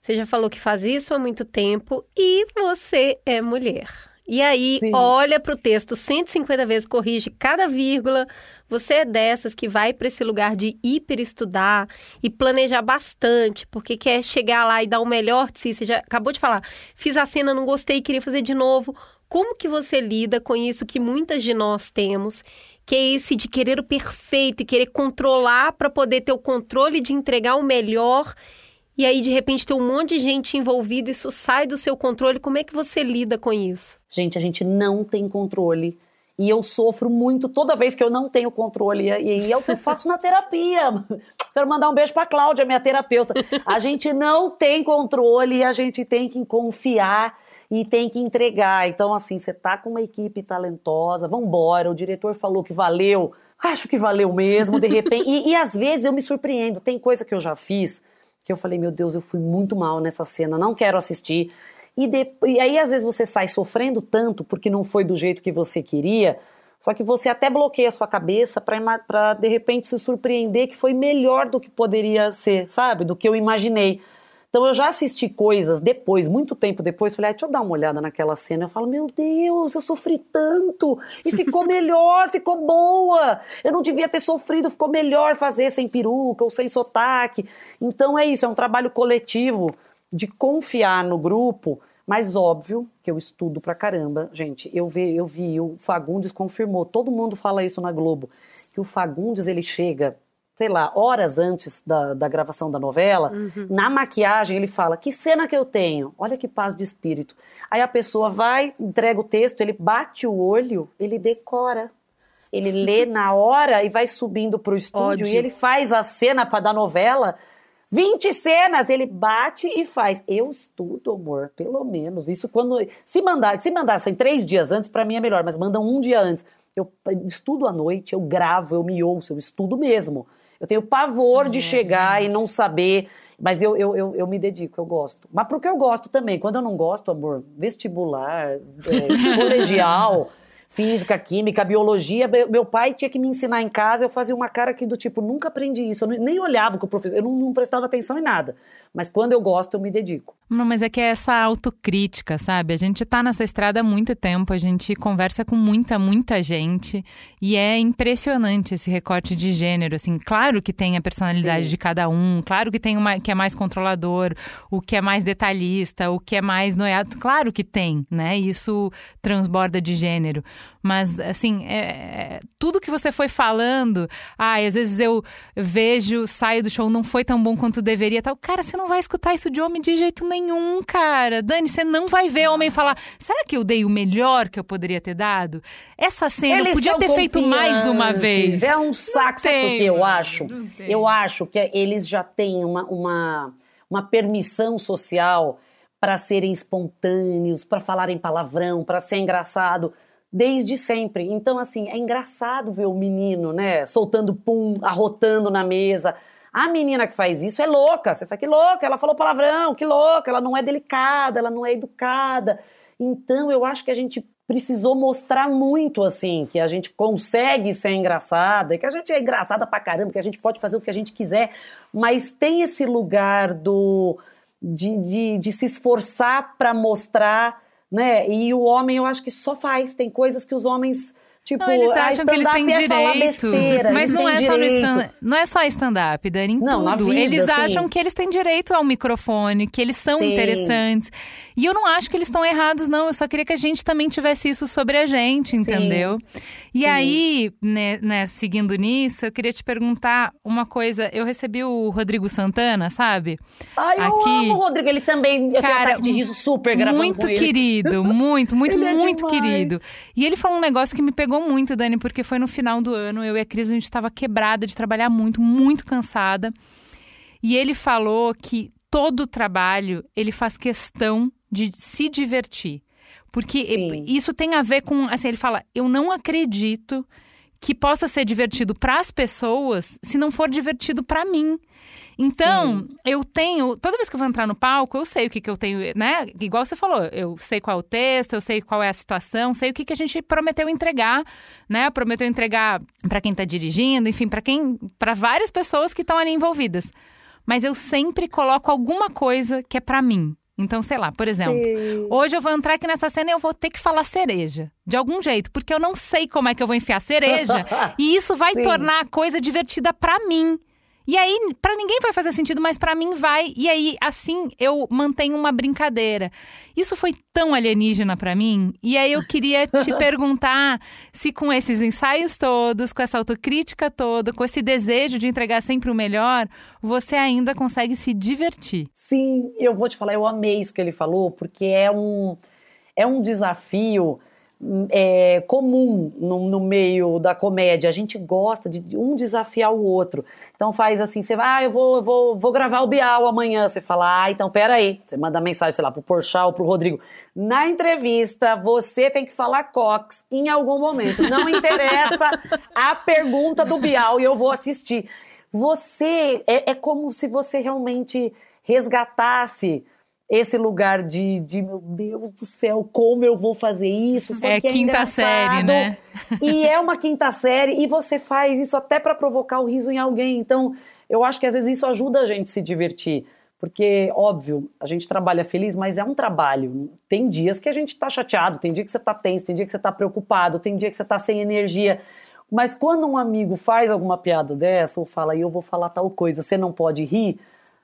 você já falou que faz isso há muito tempo e você é mulher. E aí, Sim. olha para o texto 150 vezes, corrige cada vírgula. Você é dessas que vai para esse lugar de hiperestudar e planejar bastante, porque quer chegar lá e dar o melhor de si. Você já acabou de falar, fiz a cena, não gostei, queria fazer de novo. Como que você lida com isso que muitas de nós temos, que é esse de querer o perfeito e querer controlar para poder ter o controle de entregar o melhor e aí de repente ter um monte de gente envolvida, isso sai do seu controle. Como é que você lida com isso? Gente, a gente não tem controle. E eu sofro muito toda vez que eu não tenho controle. E é o que eu faço na terapia. Quero mandar um beijo pra Cláudia, minha terapeuta. A gente não tem controle e a gente tem que confiar e tem que entregar. Então, assim, você tá com uma equipe talentosa, vambora. O diretor falou que valeu. Acho que valeu mesmo, de repente. E, e às vezes eu me surpreendo. Tem coisa que eu já fiz que eu falei, meu Deus, eu fui muito mal nessa cena, não quero assistir. E, de- e aí, às vezes, você sai sofrendo tanto porque não foi do jeito que você queria, só que você até bloqueia a sua cabeça para, de repente, se surpreender que foi melhor do que poderia ser, sabe? Do que eu imaginei. Então, eu já assisti coisas depois, muito tempo depois, falei, ah, deixa eu dar uma olhada naquela cena. Eu falo, meu Deus, eu sofri tanto e ficou melhor, ficou boa. Eu não devia ter sofrido, ficou melhor fazer sem peruca ou sem sotaque. Então, é isso, é um trabalho coletivo de confiar no grupo, mas óbvio que eu estudo pra caramba. Gente, eu vi, eu vi, o Fagundes confirmou, todo mundo fala isso na Globo, que o Fagundes ele chega, sei lá, horas antes da, da gravação da novela, na maquiagem ele fala, que cena que eu tenho? Olha que paz de espírito. Aí a pessoa vai, entrega o texto, ele bate o olho, ele decora. Ele lê na hora e vai subindo pro estúdio Ódio. e ele faz a cena para da novela 20 cenas, ele bate e faz. Eu estudo, amor, pelo menos. Isso quando. Se mandar, se mandassem três dias antes, pra mim é melhor, mas mandam um dia antes. Eu estudo à noite, eu gravo, eu me ouço, eu estudo mesmo. Eu tenho pavor de chegar e não saber. Mas eu, eu, eu, eu me dedico, eu gosto. Mas pro que eu gosto também. Quando eu não gosto, amor, vestibular, é, colegial. Física, química, biologia. Meu pai tinha que me ensinar em casa, eu fazia uma cara aqui do tipo, nunca aprendi isso. Eu nem olhava com o professor, eu não, não prestava atenção em nada. Mas quando eu gosto, eu me dedico. Mas é que é essa autocrítica, sabe? A gente tá nessa estrada há muito tempo, a gente conversa com muita, muita gente e é impressionante esse recorte de gênero, assim. Claro que tem a personalidade Sim. de cada um, claro que tem uma que é mais controlador, o que é mais detalhista, o que é mais noiado, claro que tem, né? Isso transborda de gênero. Mas, assim, é, é- tudo que você foi falando, ai, às vezes eu vejo, saio do show, não foi tão bom quanto deveria, tal. Cara, você não vai escutar isso de homem de jeito nenhum, cara. Dani, você não vai ver homem falar, será que eu dei o melhor que eu poderia ter dado? Essa cena eu Eles podia são ter feito mais uma vez. É um saco. Sabe tem, por que eu acho? não. Eu acho que eles já têm uma, uma, uma permissão social para serem espontâneos, para falarem palavrão, para ser engraçado. Desde sempre. Então, assim, é engraçado ver o menino, né, soltando pum, arrotando na mesa. A menina que faz isso é louca. Você fala, que louca, ela falou palavrão, que louca, ela não é delicada, ela não é educada. Então, eu acho que a gente precisou mostrar muito, assim, que a gente consegue ser engraçada, que a gente é engraçada pra caramba, que a gente pode fazer o que a gente quiser, mas tem esse lugar do de, de, de se esforçar pra mostrar, né? E o homem, eu acho que só faz. Tem coisas que os homens. Tipo, Não, eles acham que eles têm é direito. besteira, mas não é, só no direito. stand, não é só stand-up, Dani, em Não, tudo. vida, eles sim. acham que eles têm direito ao microfone, que eles são Sim. interessantes. E eu não acho que eles estão errados, não. Eu só queria que a gente também tivesse isso sobre a gente, Sim. entendeu? E aí, né, né, seguindo nisso, eu queria te perguntar uma coisa. Eu recebi o Rodrigo Santana, sabe? Ai, eu Aqui- amo o Rodrigo. Ele também. Eu tenho Cara, ataque de riso super gravando muito querido, muito, muito, é muito demais. querido. E ele falou um negócio que me pegou muito, Dani, porque foi no final do ano, eu e a Cris, a gente estava quebrada de trabalhar muito, muito cansada. E ele falou que todo trabalho ele faz questão de se divertir. Porque Sim. isso tem a ver com, assim, ele fala, eu não acredito que possa ser divertido para as pessoas se não for divertido para mim. Então, Sim. eu tenho. Toda vez que eu vou entrar no palco, eu sei o que, que eu tenho, né? Igual você falou, eu sei qual é o texto, eu sei qual é a situação, sei o que, que a gente prometeu entregar, né? Prometeu entregar para quem está dirigindo, enfim, para quem. para várias pessoas que estão ali envolvidas. Mas eu sempre coloco alguma coisa que é para mim. Então, sei lá, por exemplo, Sim. hoje eu vou entrar aqui nessa cena e eu vou ter que falar cereja, de algum jeito, porque eu não sei como é que eu vou enfiar cereja, e isso vai Sim. tornar a coisa divertida para mim. E aí, para ninguém vai fazer sentido, mas para mim vai. E aí, assim, eu mantenho uma brincadeira. Isso foi tão alienígena para mim. E aí eu queria te perguntar se com esses ensaios todos, com essa autocrítica toda, com esse desejo de entregar sempre o melhor, você ainda consegue se divertir. Sim, eu vou te falar, eu amei isso que ele falou, porque é um é um desafio é, comum no, no, meio da comédia. A gente gosta de um desafiar o outro. Então faz assim, você vai, ah, eu vou, eu vou, vou gravar o Bial amanhã. Você fala, ah, então peraí. Você manda mensagem, sei lá, pro Porchat ou pro Rodrigo. Na entrevista, você tem que falar Cox em algum momento. Não interessa a pergunta do Bial e eu vou assistir. Você, é, é como se você realmente resgatasse esse lugar de, de, meu Deus do céu, como eu vou fazer isso? Só é, que é quinta engraçado. série, né? e é uma quinta série, e você faz isso até para provocar o riso em alguém. Então, eu acho que às vezes isso ajuda a gente a se divertir. Porque, óbvio, a gente trabalha feliz, mas é um trabalho. Tem dias que a gente tá chateado, tem dia que você tá tenso, tem dia que você tá preocupado, tem dia que você tá sem energia. Mas quando um amigo faz alguma piada dessa, ou fala, eu vou falar tal coisa, você não pode rir,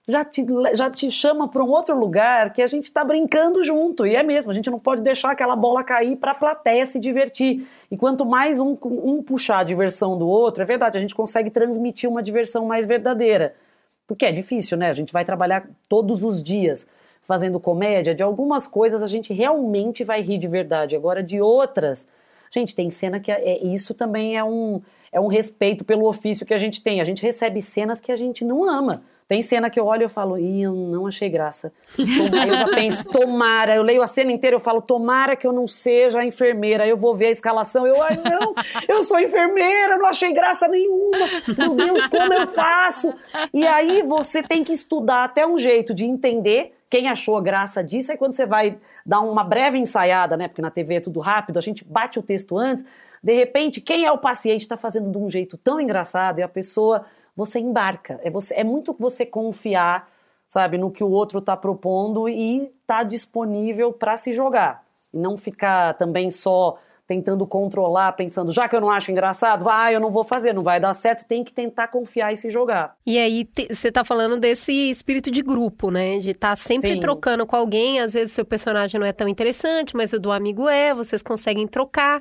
já te, já te chama para um outro lugar que a gente está brincando junto. E é mesmo, a gente não pode deixar aquela bola cair para a plateia se divertir. E quanto mais um, um puxar a diversão do outro, é verdade, a gente consegue transmitir uma diversão mais verdadeira. Porque é difícil, né? A gente vai trabalhar todos os dias fazendo comédia. De algumas coisas a gente realmente vai rir de verdade. Agora, de outras. Gente, tem cena que é, é, isso também é um, é um respeito pelo ofício que a gente tem. A gente recebe cenas que a gente não ama. Tem cena que eu olho e eu falo, ih, eu não achei graça. Aí eu já penso, tomara, eu leio a cena inteira, eu falo, tomara que eu não seja a enfermeira. Aí eu vou ver a escalação, eu, ai não, eu sou enfermeira, não achei graça nenhuma. Meu Deus, como eu faço? E aí você tem que estudar até um jeito de entender quem achou a graça disso. Aí quando você vai dar uma breve ensaiada, né? Porque na TV é tudo rápido, a gente bate o texto antes. De repente, quem é o paciente está fazendo de um jeito tão engraçado e a pessoa você embarca. É, você, é muito você confiar, sabe, no que o outro está propondo e tá disponível para se jogar. E não ficar também só tentando controlar, pensando, já que eu não acho engraçado, ah, eu não vou fazer, não vai dar certo, tem que tentar confiar e se jogar. E aí você tá falando desse espírito de grupo, né? De estar tá sempre Sim. trocando com alguém, às vezes seu personagem não é tão interessante, mas o do amigo é, vocês conseguem trocar.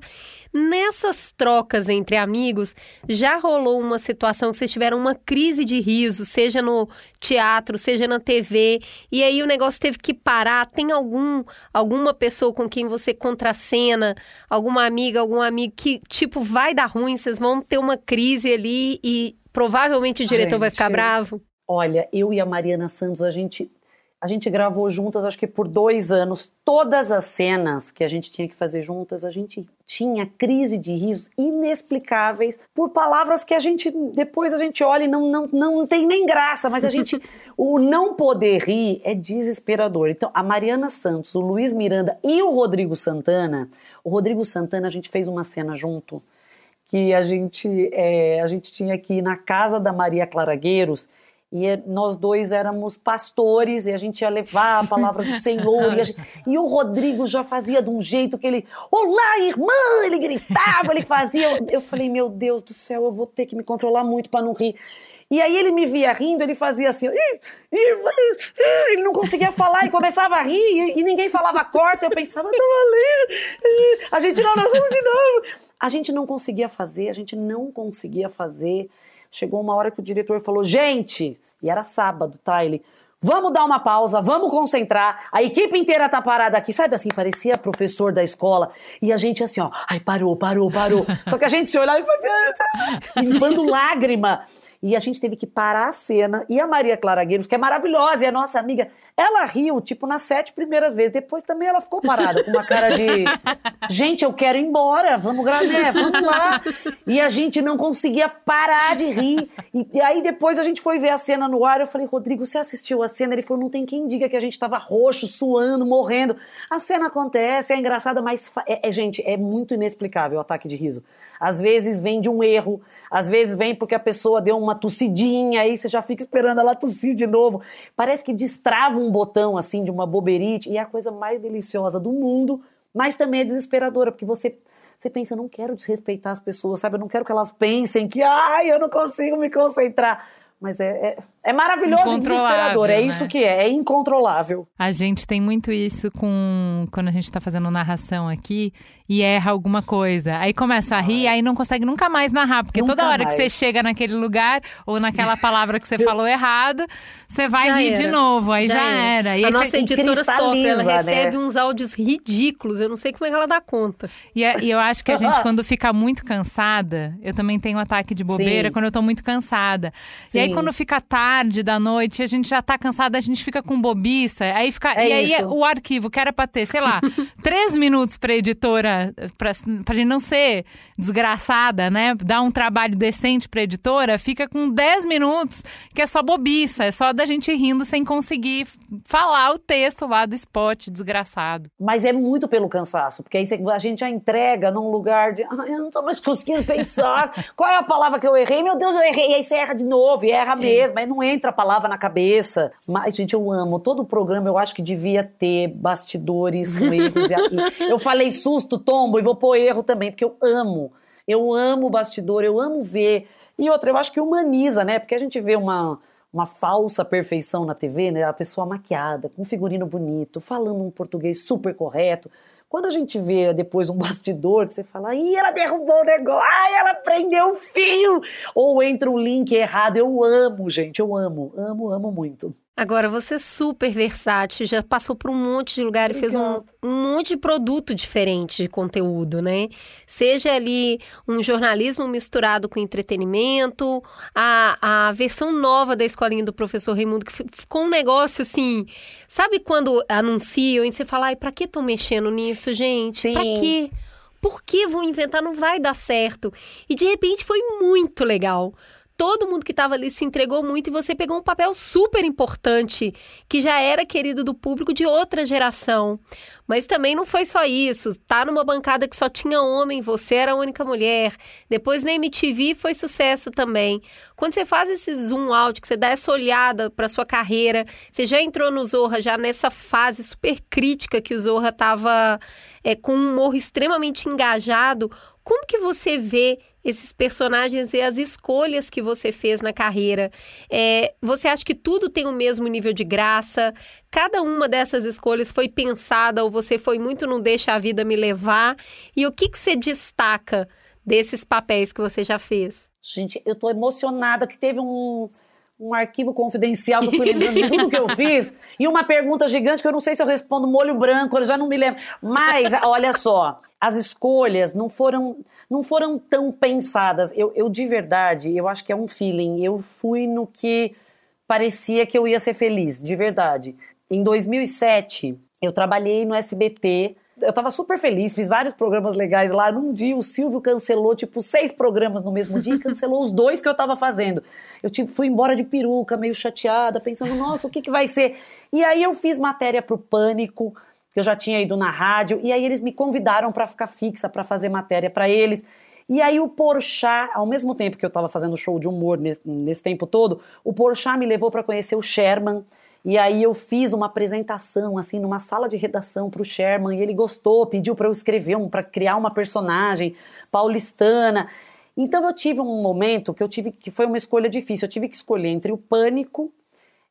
Nessas trocas entre amigos, já rolou uma situação que vocês tiveram uma crise de riso, seja no teatro, seja na TV, e aí o negócio teve que parar? Tem algum alguma pessoa com quem você contracena, alguma amiga, algum amigo que tipo vai dar ruim, vocês vão ter uma crise ali e provavelmente o diretor gente, vai ficar bravo? Olha, eu e a Mariana Santos, a gente a gente gravou juntas, acho que por dois anos, todas as cenas que a gente tinha que fazer juntas, a gente tinha crise de risos inexplicáveis por palavras que a gente, depois a gente olha e não, não, não tem nem graça, mas a gente, o não poder rir é desesperador. Então, a Mariana Santos, o Luiz Miranda e o Rodrigo Santana, o Rodrigo Santana, a gente fez uma cena junto, que a gente, é, a gente tinha que ir na casa da Maria Claragueiros, e é, nós dois éramos pastores e a gente ia levar a palavra do Senhor. E, gente, e, o Rodrigo já fazia de um jeito que ele, olá, irmã! Ele gritava, ele fazia. Eu falei, meu Deus do céu, eu vou ter que me controlar muito para não rir. E aí ele me via rindo, ele fazia assim, ele não conseguia falar e começava a rir e, ninguém falava corta. Eu pensava, tá valendo. A gente não, nós vamos de novo. A gente não conseguia fazer, a gente não conseguia fazer. Chegou uma hora que o diretor falou: gente, e era sábado, tá? Ele. Vamos dar uma pausa, vamos concentrar. A equipe inteira tá parada aqui, sabe assim, parecia professor da escola. E a gente assim, ó, ai, parou, parou, parou. Só que a gente se olhava e fazia, limpando lágrima. E a gente teve que parar a cena. E a Maria Clara Gueiros, que é maravilhosa e é nossa amiga, ela riu, tipo, nas sete primeiras vezes. Depois também ela ficou parada, com uma cara de. gente, eu quero ir embora, vamos gravar, né, vamos lá. E a gente não conseguia parar de rir. E, e, aí depois a gente foi ver a cena no ar. Eu falei, Rodrigo, você assistiu a cena? Ele falou, não tem quem diga que a gente tava roxo, suando, morrendo. A cena acontece, é engraçada, mas. É, é, gente, é muito inexplicável o ataque de riso. Às vezes vem de um erro, às vezes vem porque a pessoa deu uma tossidinha, aí você já fica esperando ela tossir de novo. Parece que destrava um botão assim de uma boberite e é a coisa mais deliciosa do mundo, mas também é desesperadora, porque você você pensa, eu não quero desrespeitar as pessoas, sabe? Eu não quero que elas pensem que, ai, eu não consigo me concentrar. Mas é, é, é maravilhoso e desesperador. É né? isso que é, é incontrolável. A gente tem muito isso com quando a gente está fazendo narração aqui e erra alguma coisa. Aí começa a rir, aí não consegue nunca mais narrar, porque nunca toda hora mais. que você chega naquele lugar ou naquela palavra que você falou errado, você vai já rir era. de novo, aí já, já era. era. E a nossa editora sofre, ela né? recebe uns áudios ridículos, eu não sei como é que ela dá conta. E, é, e eu acho que a gente, quando fica muito cansada, eu também tenho um ataque de bobeira Sim. quando eu tô muito cansada. Sim. E aí quando fica tarde da noite, a gente já tá cansada, a gente fica com bobiça, aí fica... É e aí isso. o arquivo que era pra ter, sei lá, três minutos pra editora pra, pra gente não ser desgraçada, né? Dar um trabalho decente pra editora, fica com 10 minutos, que é só bobiça, é só da gente rindo sem conseguir falar o texto lá do spot desgraçado. Mas é muito pelo cansaço, porque aí a gente já entrega num lugar de, ai, eu não tô mais conseguindo pensar, qual é a palavra que eu errei? Meu Deus, eu errei, e aí você erra de novo, e erra mesmo, aí não entra a palavra na cabeça. Mas, gente, eu amo, todo o programa eu acho que devia ter bastidores com erros. e, eu falei susto, tombo e vou pôr erro também, porque eu amo. Eu amo o bastidor, eu amo ver. E outra, eu acho que humaniza, né? Porque a gente vê uma, uma falsa perfeição na TV, né? A pessoa maquiada, com figurino bonito, falando um português super correto. Quando a gente vê depois um bastidor que você fala, ih, ela derrubou o negócio, ai, ela prendeu o fio, ou entra um link errado, eu amo, gente, eu amo, amo, amo muito. Agora, você é super versátil, já passou por um monte de lugar e fez um, um, monte de produto diferente de conteúdo, né? Seja ali um jornalismo misturado com entretenimento, a, a versão nova da escolinha do professor Raimundo, que ficou um negócio assim. Sabe quando anunciam e você fala, ai, pra que estão mexendo nisso, gente? Sim. Pra quê? Por que vão inventar? Não vai dar certo. E de repente foi muito legal todo mundo que estava ali se entregou muito e você pegou um papel super importante, que já era querido do público de outra geração. Mas também não foi só isso. Tá numa bancada que só tinha homem, você era a única mulher. Depois na MTV foi sucesso também. Quando você faz esse zoom out, que você dá essa olhada para sua carreira, você já entrou no Zorra já nessa fase super crítica que o Zorra estava é, com um humor extremamente engajado. Como que você vê esses personagens e as escolhas que você fez na carreira. É, você acha que tudo tem o mesmo nível de graça? Cada uma dessas escolhas foi pensada ou você foi muito não deixa a vida me levar? E o que, que você destaca desses papéis que você já fez? Gente, eu tô emocionada que teve um, um arquivo confidencial que eu fui lembrando de tudo que eu fiz e uma pergunta gigante que eu não sei se eu respondo molho branco, eu já não me lembro. Mas, olha só, as escolhas não foram não foram tão pensadas. Eu, eu de verdade, eu acho que é um feeling. Eu fui no que parecia que eu ia ser feliz, de verdade. Em 2007, eu trabalhei no SBT. Eu tava super feliz, fiz vários programas legais lá. Num dia, o Silvio cancelou, tipo, seis programas no mesmo dia e cancelou os dois que eu tava fazendo. Eu tipo, fui embora de peruca, meio chateada, pensando, nossa, o que, que vai ser? E aí eu fiz matéria pro Pânico, que eu já tinha ido na rádio, e aí eles me convidaram para ficar fixa, para fazer matéria para eles. E aí o Porchat, ao mesmo tempo que eu estava fazendo show de humor nesse, nesse tempo todo, o Porchat me levou para conhecer o Sherman, e aí eu fiz uma apresentação assim numa sala de redação para o Sherman e ele gostou, pediu para eu escrever um, para criar uma personagem paulistana. Então eu tive um momento que eu tive que foi uma escolha difícil. Eu tive que escolher entre o pânico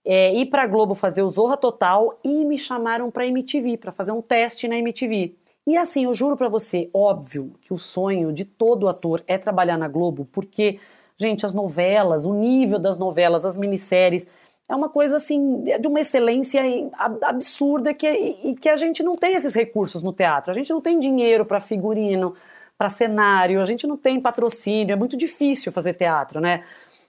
é, ir para Globo fazer o Zorra Total e me chamaram para MTV, para fazer um teste na MTV. E assim, eu juro para você, óbvio que o sonho de todo ator é trabalhar na Globo, porque, gente, as novelas, o nível das novelas, as minisséries, é uma coisa assim, de uma excelência absurda que, e que a gente não tem esses recursos no teatro. A gente não tem dinheiro para figurino, para cenário, a gente não tem patrocínio, é muito difícil fazer teatro, né?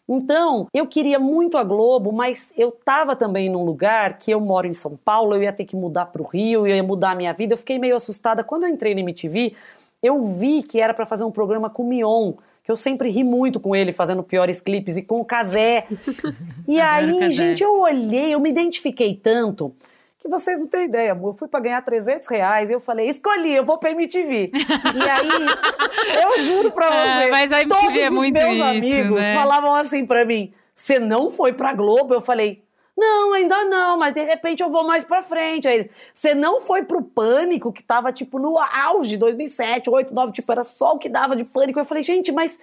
Então, eu queria muito a Globo, mas eu estava também num lugar que eu moro em São Paulo, eu ia ter que mudar para o Rio, eu ia mudar a minha vida. Eu fiquei meio assustada. Quando eu entrei na MTV, eu vi que era para fazer um programa com o Mion, que eu sempre ri muito com ele fazendo piores clipes e com o Casé. e aí, gente, eu olhei, eu me identifiquei tanto que vocês não têm ideia, amor. Eu fui para ganhar 300 reais e eu falei, escolhi, eu vou pra MTV. e aí, eu juro pra você, é, mas a MTV todos é os muito meus isso, amigos né? falavam assim pra mim, você não foi pra Globo? Eu falei, não, ainda não, mas de repente eu vou mais pra frente. Aí, você não foi pro Pânico, que tava, tipo, no auge, 2007, 8, 9, tipo, era só o que dava de Pânico. Eu falei, gente, mas...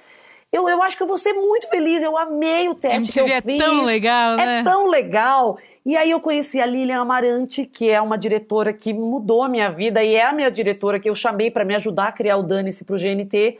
Eu, eu acho que eu vou ser muito feliz, eu amei o teste que eu é fiz. tão legal, né? É tão legal. E aí eu conheci a Lilian Amarante, que é uma diretora que mudou a minha vida e é a minha diretora que eu chamei para me ajudar a criar o Dane-se pro GNT.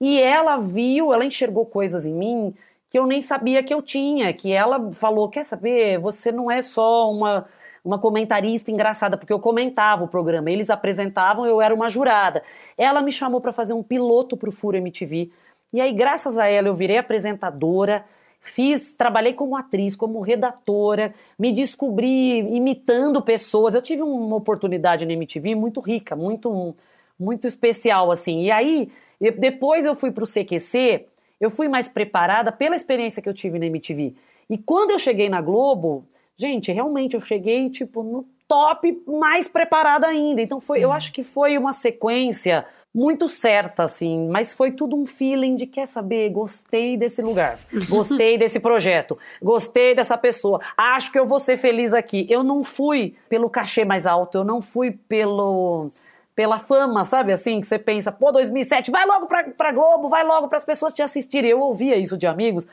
E ela viu, ela enxergou coisas em mim que eu nem sabia que eu tinha, que ela falou, quer saber, você não é só uma uma comentarista engraçada, porque eu comentava o programa, eles apresentavam, eu era uma jurada. Ela me chamou para fazer um piloto pro Furo MTV. E aí, graças a ela, eu virei apresentadora, fiz, trabalhei como atriz, como redatora, me descobri imitando pessoas. Eu tive uma oportunidade na MTV muito rica, muito muito especial assim. E aí, depois eu fui pro CQC, eu fui mais preparada pela experiência que eu tive na MTV. E quando eu cheguei na Globo, gente, realmente eu cheguei tipo no top mais preparada ainda. Então foi, eu acho que foi uma sequência muito certa assim, mas foi tudo um feeling de quer saber, gostei desse lugar, gostei desse projeto, gostei dessa pessoa. Acho que eu vou ser feliz aqui. Eu não fui pelo cachê mais alto, eu não fui pelo pela fama, sabe assim, que você pensa, pô, 2007, vai logo pra, pra Globo, vai logo para as pessoas te assistirem. Eu ouvia isso de amigos.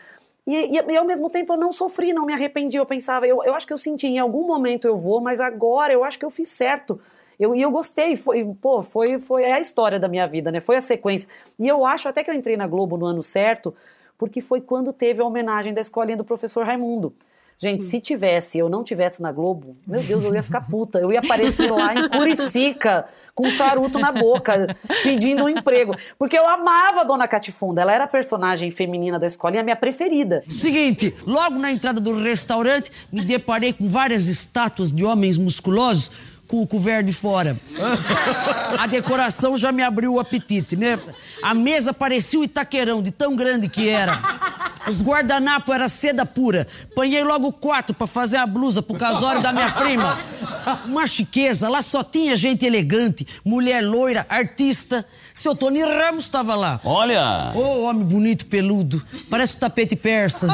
E, e, e, ao mesmo tempo eu não sofri, não me arrependi. Eu pensava, eu, eu acho que eu senti, em algum momento eu vou, mas agora eu acho que eu fiz certo. Eu, e eu gostei, foi, pô, foi, foi é a história da minha vida, né? Foi a sequência. E eu acho até que eu entrei na Globo no ano certo, porque foi quando teve a homenagem da escolinha do professor Raimundo. Gente, se tivesse, eu não tivesse na Globo, meu Deus, eu ia ficar puta. Eu ia aparecer lá em Curicica, com um charuto na boca, pedindo um emprego. Porque eu amava a Dona Catifunda. Ela era a personagem feminina da escolinha, a minha preferida. Seguinte, logo na entrada do restaurante, me deparei com várias estátuas de homens musculosos com o couvert de fora. A decoração já me abriu o apetite, né? A mesa parecia o Itaquerão, de tão grande que era. Os guardanapos era seda pura. Panhei logo quatro pra fazer a blusa pro casório da minha prima. Uma chiqueza, lá só tinha gente elegante, mulher loira, artista. Seu Tony Ramos estava lá. Olha! Ô, homem bonito, peludo. Parece o tapete persa.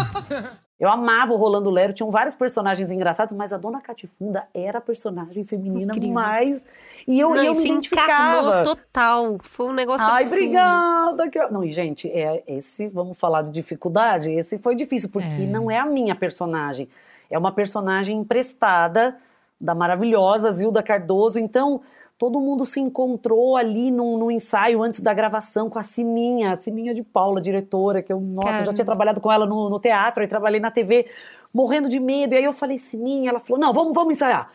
Eu amava o Rolando Lero, tinham vários personagens engraçados, mas a Dona Catifunda era a personagem feminina Incrível. mais. E eu, Não, eu me identificava. total. Foi um negócio Ai, absurdo. obrigada. que eu- Não, e gente, é, esse, vamos falar de dificuldade, esse foi difícil, porque É. não é a minha personagem. É uma personagem emprestada da maravilhosa Zilda Cardoso. Então, todo mundo se encontrou ali num, num ensaio antes da gravação com a Sininha, a Sininha de Paula, diretora, que eu, nossa, eu já tinha trabalhado com ela no, no teatro, aí trabalhei na TV, morrendo de medo. E aí eu falei, Sininha, ela falou, não, vamos, vamos ensaiar.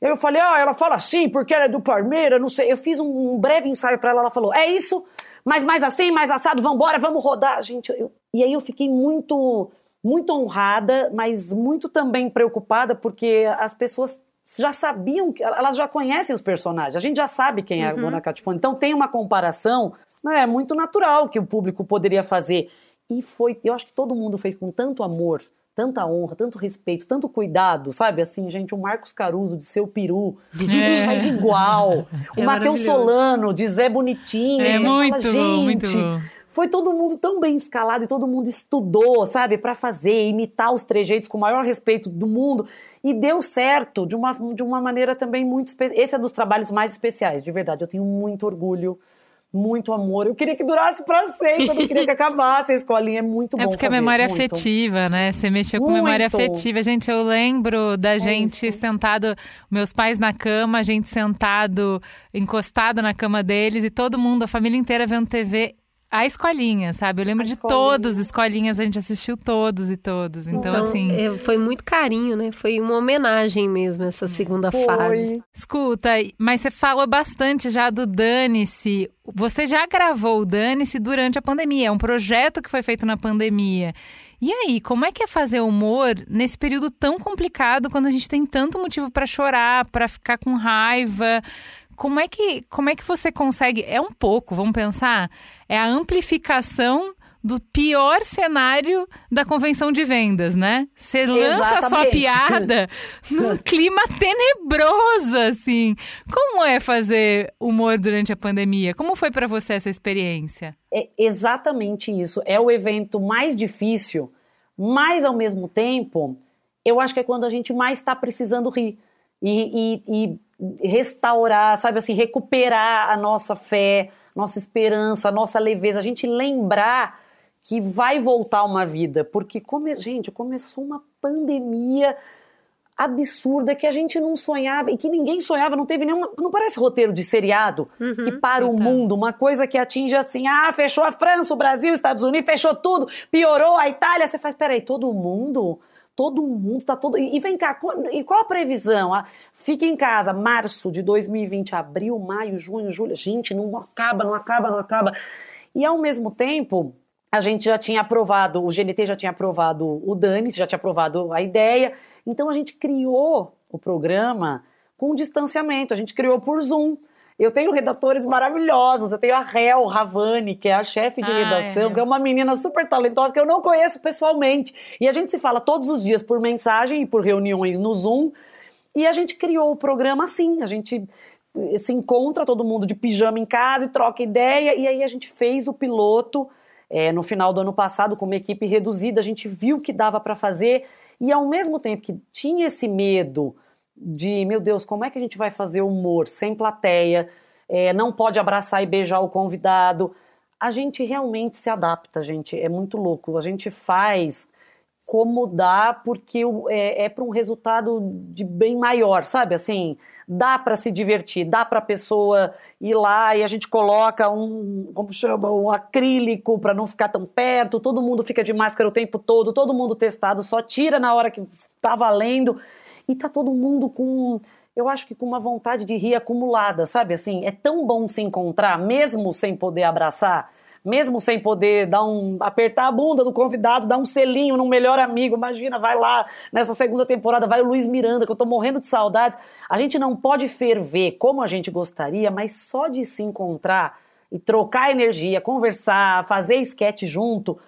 Aí eu falei, ah, ela fala assim, porque ela é do Parmeira, não sei. Eu fiz um, um breve ensaio pra ela, ela falou, é isso, mas mais assim, mais assado, vambora, vamos rodar. Gente, eu- e aí eu fiquei muito, muito honrada, mas muito também preocupada, porque as pessoas já sabiam, elas já conhecem os personagens, a gente já sabe quem é a Dona Catifone. Então tem uma comparação, né, muito natural que o público poderia fazer. E foi, eu acho que todo mundo fez com tanto amor, tanta honra, tanto respeito, tanto cuidado, sabe? Assim, gente, o Marcos Caruso de seu peru, É. faz igual. O É Matheus maravilhoso. Solano de Zé Bonitinho. É fala, muito bom, gente, muito. Foi todo mundo tão bem escalado e todo mundo estudou, sabe, Pra fazer, imitar os trejeitos com o maior respeito do mundo e deu certo de uma, de uma maneira também muito especial. Esse é dos trabalhos mais especiais, de verdade. Eu tenho muito orgulho, muito amor. Eu queria que durasse pra sempre, eu não queria que acabasse a escolinha. É muito bom. É porque a fazer, memória muito. afetiva, né? Você mexeu com memória Muito. afetiva. Gente, eu lembro da gente É isso. sentado, meus pais na cama, a gente sentado, encostado na cama deles e todo mundo, a família inteira vendo TV. A escolinha, sabe? Eu lembro A de escolinha. todos os escolinhas, a gente assistiu todos e todos. Então, Então, assim. é, foi muito carinho, né? Foi uma homenagem mesmo, essa segunda Foi. fase. Escuta, mas você falou bastante já do Dane-se. Você já gravou o Dane-se durante a pandemia. É um projeto que foi feito na pandemia. E aí, como é que é fazer humor nesse período tão complicado, quando a gente tem tanto motivo para chorar, para ficar com raiva? Como é que como é que você consegue? É um pouco, vamos pensar, é a amplificação do pior cenário da convenção de vendas, né? Você lança a sua piada num clima tenebroso, assim. Como é fazer humor durante a pandemia? Como foi para você essa experiência? É exatamente isso. É o evento mais difícil, mas ao mesmo tempo, eu acho que é quando a gente mais está precisando rir. E, e, e restaurar, sabe assim, recuperar a nossa fé, nossa esperança, a nossa leveza, a gente lembrar que vai voltar uma vida, porque, come, gente, começou uma pandemia absurda que a gente não sonhava e que ninguém sonhava, não teve nenhuma. Não parece roteiro de seriado uhum, que para o mundo, uma coisa que atinge assim: ah, fechou a França, o Brasil, os Estados Unidos, fechou tudo, piorou a Itália. Você faz, peraí, todo mundo? Todo mundo tá todo. E vem cá, e qual a previsão? Fica em casa, março de 2020, abril, maio, junho, julho. Gente, não acaba, não acaba, não acaba. E ao mesmo tempo, a gente já tinha aprovado, o GNT já tinha aprovado o Dani, já tinha aprovado a ideia, então a gente criou o programa com distanciamento, a gente criou por Zoom. Eu tenho redatores maravilhosos, eu tenho a Hel Ravani, que é a chefe de ah, redação, é. que é uma menina super talentosa que eu não conheço pessoalmente. E a gente se fala todos os dias por mensagem e por reuniões no Zoom. E a gente criou o programa assim, a gente se encontra todo mundo de pijama em casa e troca ideia, e aí a gente fez o piloto é, no final do ano passado, com uma equipe reduzida, a gente viu que dava para fazer e ao mesmo tempo que tinha esse medo de, meu Deus, como é que a gente vai fazer humor sem plateia, é, não pode abraçar e beijar o convidado, a gente realmente se adapta, gente, é muito louco. A gente faz como dá, porque é, é para um resultado de bem maior, sabe? Assim, dá para se divertir, dá para a pessoa ir lá e a gente coloca um, como chama, um acrílico para não ficar tão perto, todo mundo fica de máscara o tempo todo, todo mundo testado, só tira na hora que tá valendo e tá todo mundo com eu acho que com uma vontade de rir acumulada, sabe? Assim, é tão bom se encontrar, mesmo sem poder abraçar mesmo sem poder dar um apertar a bunda do convidado, dar um selinho no melhor amigo. Imagina, vai lá nessa segunda temporada, vai o Luiz Miranda, que eu tô morrendo de saudades. A gente não pode ferver como a gente gostaria, mas só de se encontrar e trocar energia, conversar, fazer esquete junto,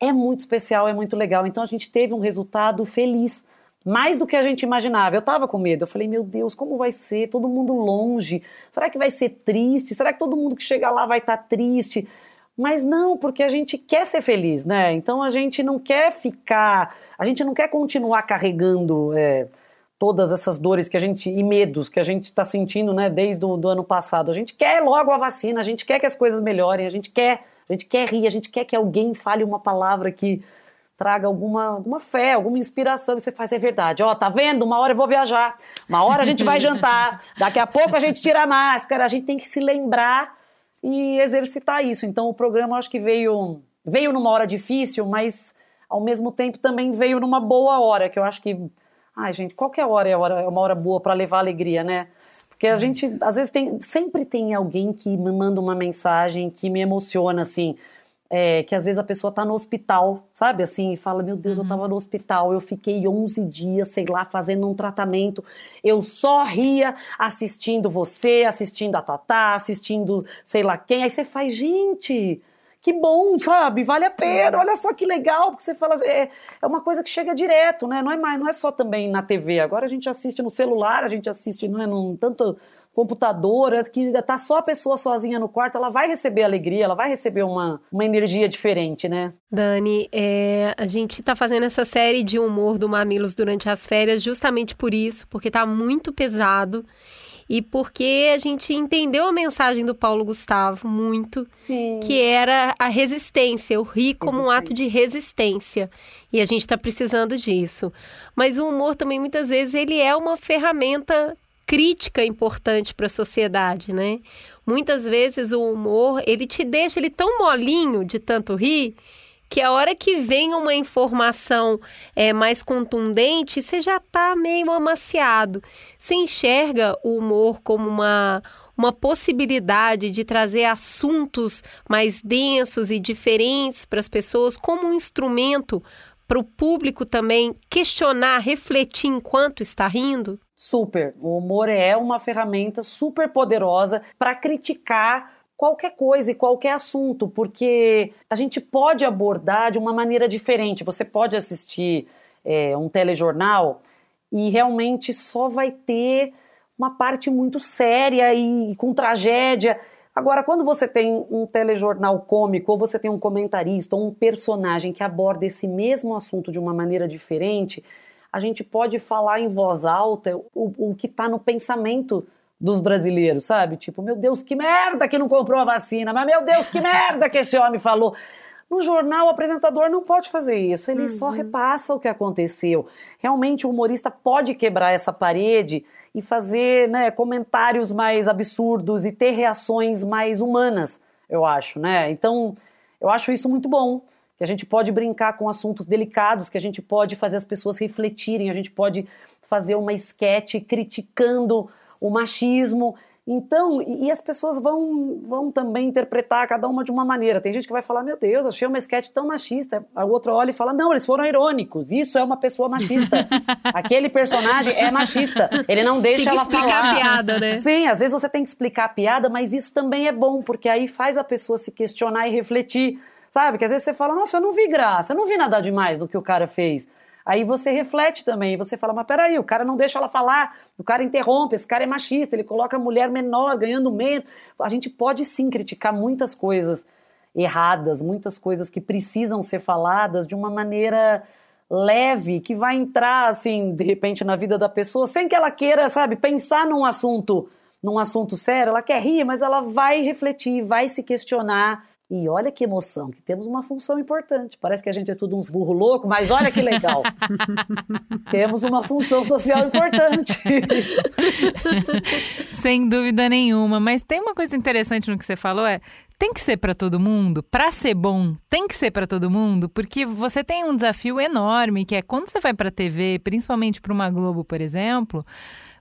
é muito especial, é muito legal. Então a gente teve um resultado feliz. Mais do que a gente imaginava. Eu tava com medo. Eu falei, meu Deus, como vai ser? Todo mundo longe. Será que vai ser triste? Será que todo mundo que chega lá vai estar tá triste? Mas não, porque a gente quer ser feliz, né? Então a gente não quer ficar, a gente não quer continuar carregando é, todas essas dores que a gente e medos que a gente está sentindo, né? Desde o ano passado. A gente quer logo a vacina, a gente quer que as coisas melhorem, a gente quer, a gente quer rir, a gente quer que alguém fale uma palavra que traga alguma, alguma fé, alguma inspiração. E você faz, é verdade. Ó, tá vendo? Uma hora eu vou viajar, uma hora a gente vai jantar, daqui a pouco a gente tira a máscara. A gente tem que se lembrar e exercitar isso. Então o programa acho que veio veio numa hora difícil, mas ao mesmo tempo também veio numa boa hora, que eu acho que ai gente, qualquer hora é, hora, é uma hora boa para levar alegria, né? Porque a gente às vezes tem sempre tem alguém que me manda uma mensagem que me emociona assim é, que às vezes a pessoa está no hospital, sabe? Assim, e fala: Meu Deus, uhum. eu estava no hospital, eu fiquei 11 dias, sei lá, fazendo um tratamento. Eu só ria assistindo você, assistindo a Tatá, assistindo sei lá quem. Aí você faz: Gente, que bom, sabe? Vale a pena, olha só que legal, porque você fala, é, é uma coisa que chega direto, né? Não é mais, não é só também na TV. Agora a gente assiste no celular, a gente assiste, não é num tanto computadora, que tá só a pessoa sozinha no quarto, ela vai receber alegria, ela vai receber uma, uma energia diferente, né? Dani, é, a gente tá fazendo essa série de humor do Mamilos durante as férias justamente por isso, porque tá muito pesado e porque a gente entendeu a mensagem do Paulo Gustavo muito, Sim. que era a resistência, o rir como um ato de resistência. E a gente está precisando disso. Mas o humor também, muitas vezes, ele é uma ferramenta crítica importante para a sociedade, né? Muitas vezes o humor, ele te deixa ele tão molinho de tanto rir, que a hora que vem uma informação é, mais contundente, você já está meio amaciado. Você enxerga o humor como uma, uma possibilidade de trazer assuntos mais densos e diferentes para as pessoas, como um instrumento para o público também questionar, refletir enquanto está rindo? Super. O humor é uma ferramenta super poderosa para criticar qualquer coisa e qualquer assunto, porque a gente pode abordar de uma maneira diferente. Você pode assistir é, um telejornal e realmente só vai ter uma parte muito séria e com tragédia. Agora, quando você tem um telejornal cômico, ou você tem um comentarista, ou um personagem que aborda esse mesmo assunto de uma maneira diferente, a gente pode falar em voz alta o, o que está no pensamento dos brasileiros, sabe? Tipo, meu Deus, que merda que não comprou a vacina, mas meu Deus, que merda que esse homem falou. No jornal, o apresentador não pode fazer isso, ele uhum. só repassa o que aconteceu. Realmente, o humorista pode quebrar essa parede e fazer né, comentários mais absurdos e ter reações mais humanas, eu acho, né? Então, eu acho isso muito bom. Que a gente pode brincar com assuntos delicados, que a gente pode fazer as pessoas refletirem, a gente pode fazer uma esquete criticando o machismo. Então, e, e, as pessoas vão, vão também interpretar cada uma de uma maneira. Tem gente que vai falar, meu Deus, achei uma esquete tão machista. O outro olha e fala, não, eles foram irônicos. Isso é uma pessoa machista. Aquele personagem é machista. Ele não deixa ela falar. Tem que explicar a piada, né? Sim, às vezes você tem que explicar a piada, mas isso também é bom, porque aí faz a pessoa se questionar e refletir. Sabe? Que às vezes você fala, nossa, eu não vi graça, eu não vi nada demais no que o cara fez. Aí você reflete também, você fala, mas peraí, o cara não deixa ela falar, o cara interrompe, esse cara é machista, ele coloca a mulher menor, ganhando menos. A gente pode sim criticar muitas coisas erradas, muitas coisas que precisam ser faladas de uma maneira leve, que vai entrar, assim, de repente na vida da pessoa, sem que ela queira, sabe, pensar num assunto, num assunto sério, ela quer rir, mas ela vai refletir, vai se questionar, e olha que emoção, que temos uma função importante. Parece que a gente é tudo uns burro louco, mas olha que legal. temos uma função social importante. Sem dúvida nenhuma. Mas tem uma coisa interessante no que você falou, é tem que ser para todo mundo, para ser bom, tem que ser para todo mundo, porque você tem um desafio enorme, que é quando você vai para TV, principalmente para uma Globo, por exemplo,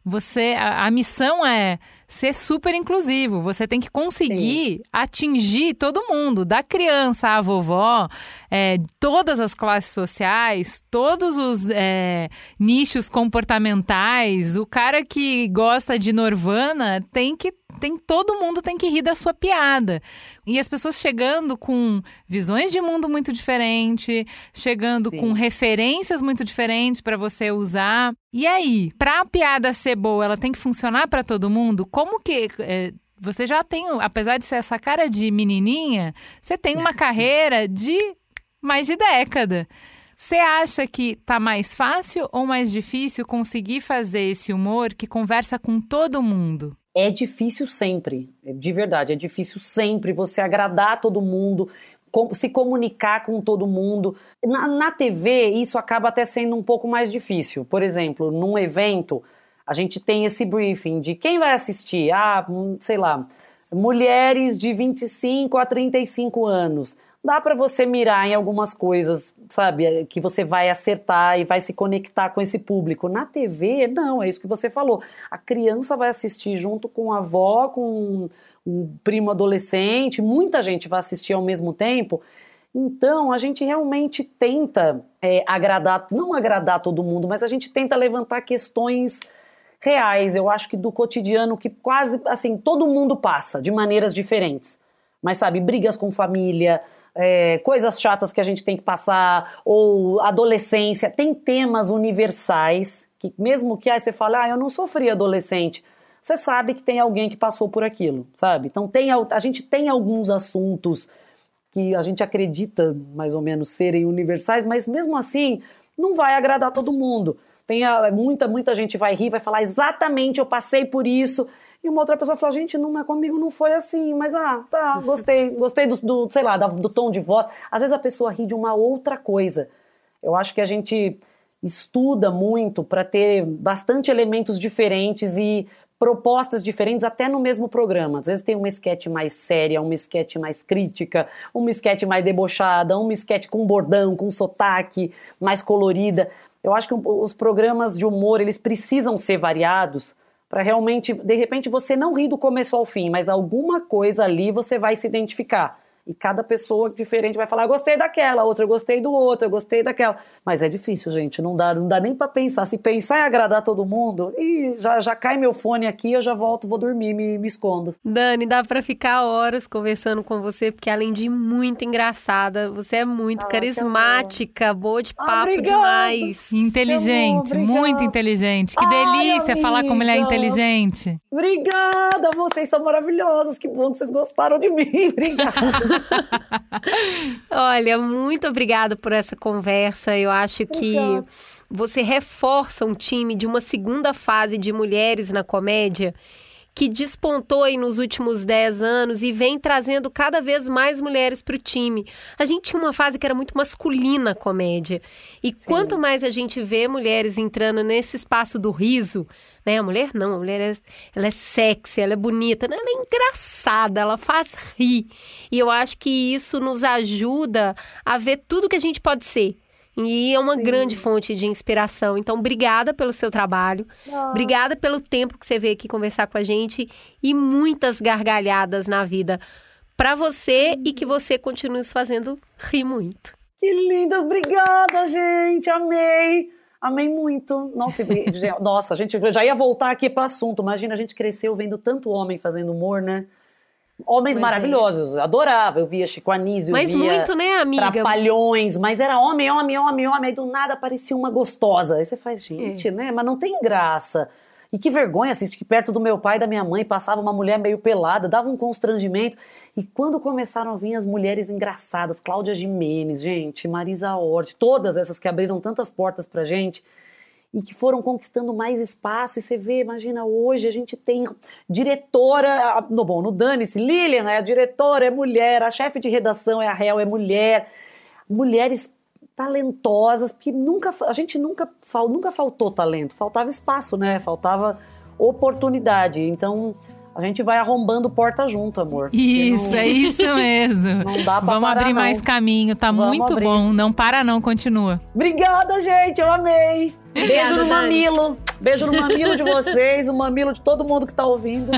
você a, a missão é ser super inclusivo. Você tem que conseguir Sim. atingir todo mundo, da criança à vovó, é, todas as classes sociais, todos os é, nichos comportamentais. O cara que gosta de Norvana tem que tem todo mundo tem que rir da sua piada. E as pessoas chegando com visões de mundo muito diferentes, chegando Sim. com referências muito diferentes para você usar. E aí, para a piada ser boa, ela tem que funcionar para todo mundo? Como que é, você já tem, apesar de ser essa cara de menininha, você tem uma carreira de mais de década. Você acha que tá mais fácil ou mais difícil conseguir fazer esse humor que conversa com todo mundo? É difícil sempre, de verdade, é difícil sempre você agradar todo mundo, se comunicar com todo mundo. Na, na TV, isso acaba até sendo um pouco mais difícil. Por exemplo, num evento, a gente tem esse briefing de quem vai assistir. Ah, hum, sei lá, mulheres de 25 a 35 anos. Dá para você mirar em algumas coisas, sabe, que você vai acertar e vai se conectar com esse público. Na TV, não, é isso que você falou. A criança vai assistir junto com a avó, com um primo adolescente, muita gente vai assistir ao mesmo tempo. Então, a gente realmente tenta é, agradar, não agradar todo mundo, mas a gente tenta levantar questões reais, eu acho que do cotidiano que quase, assim, todo mundo passa de maneiras diferentes. Mas, sabe, brigas com família, é, coisas chatas que a gente tem que passar, ou adolescência, tem temas universais que, mesmo que aí você fale, ah, eu não sofri adolescente, você sabe que tem alguém que passou por aquilo, sabe? Então, tem, a gente tem alguns assuntos que a gente acredita mais ou menos serem universais, mas mesmo assim, não vai agradar todo mundo. Tem a, muita, muita gente vai rir, vai falar exatamente, eu passei por isso. E uma outra pessoa fala, gente, não é comigo, não foi assim, mas ah, tá, gostei, gostei do, do sei lá, do, do tom de voz. Às vezes a pessoa ri de uma outra coisa. Eu acho que a gente estuda muito para ter bastante elementos diferentes e propostas diferentes até no mesmo programa. Às vezes tem uma esquete mais séria, uma esquete mais crítica, uma esquete mais debochada, uma esquete com bordão, com sotaque, mais colorida. Eu acho que os programas de humor, eles precisam ser variados para realmente, de repente, você não rir do começo ao fim, mas alguma coisa ali você vai se identificar. E cada pessoa diferente vai falar, gostei daquela, outra eu gostei do outro, eu gostei daquela. Mas é difícil, gente, não dá, não dá nem para pensar. Se pensar em agradar todo mundo, e já, já cai meu fone aqui, eu já volto, vou dormir, me, me escondo. Dani, dá para ficar horas conversando com você, porque além de muito engraçada, você é muito ah, carismática, boa de ah, papo demais. Inteligente, muito inteligente. Que delícia Ai, falar como ele é inteligente. Obrigada, vocês são maravilhosos. Que bom que vocês gostaram de mim. Obrigada. Olha, muito obrigada por essa conversa. Eu acho que você reforça um time de uma segunda fase de mulheres na comédia que despontou aí nos últimos 10 anos e vem trazendo cada vez mais mulheres para o time. A gente tinha uma fase que era muito masculina a comédia. E Sim. quanto mais a gente vê mulheres entrando nesse espaço do riso, né? A mulher não, a mulher é, ela é sexy, ela é bonita, né? ela é engraçada, ela faz rir. E eu acho que isso nos ajuda a ver tudo que a gente pode ser. E é uma Sim. grande fonte de inspiração. Então, obrigada pelo seu trabalho. Obrigada pelo tempo que você veio aqui conversar com a gente e muitas gargalhadas na vida para você e que você continue nos fazendo rir muito. Que linda, obrigada, gente. Amei. Amei muito. Nossa, nossa, a gente já ia voltar aqui para o assunto. Imagina, a gente cresceu vendo tanto homem fazendo humor, né? Homens pois é. maravilhosos, é. adorava. Eu via Chico Anísio, mas via muito, né, amiga? Trapalhões, mas era homem, homem, homem, homem. Aí do nada aparecia uma gostosa. Aí você faz, gente, é. né? Mas não tem graça. E que vergonha assistir que perto do meu pai e da minha mãe passava uma mulher meio pelada, dava um constrangimento. E quando começaram a vir as mulheres engraçadas, Cláudia Jimenez, gente, Marisa Hort, todas essas que abriram tantas portas pra gente, e que foram conquistando mais espaço. E você vê, imagina, hoje a gente tem diretora, no, bom, no Dane-se, Lilian é a diretora, é mulher, a chefe de redação é a réu, é mulher. Mulheres talentosas, porque nunca, a gente nunca, nunca faltou talento, faltava espaço, né? Faltava oportunidade. Então, a gente vai arrombando porta junto, amor. Isso, não... é isso mesmo. não dá pra Vamos parar, abrir não. mais caminho, tá Vamos muito abrir. bom. Não para não, continua. Obrigada, gente, eu amei. Obrigada, Beijo no Dani. mamilo. Beijo no mamilo de vocês, o mamilo de todo mundo que tá ouvindo.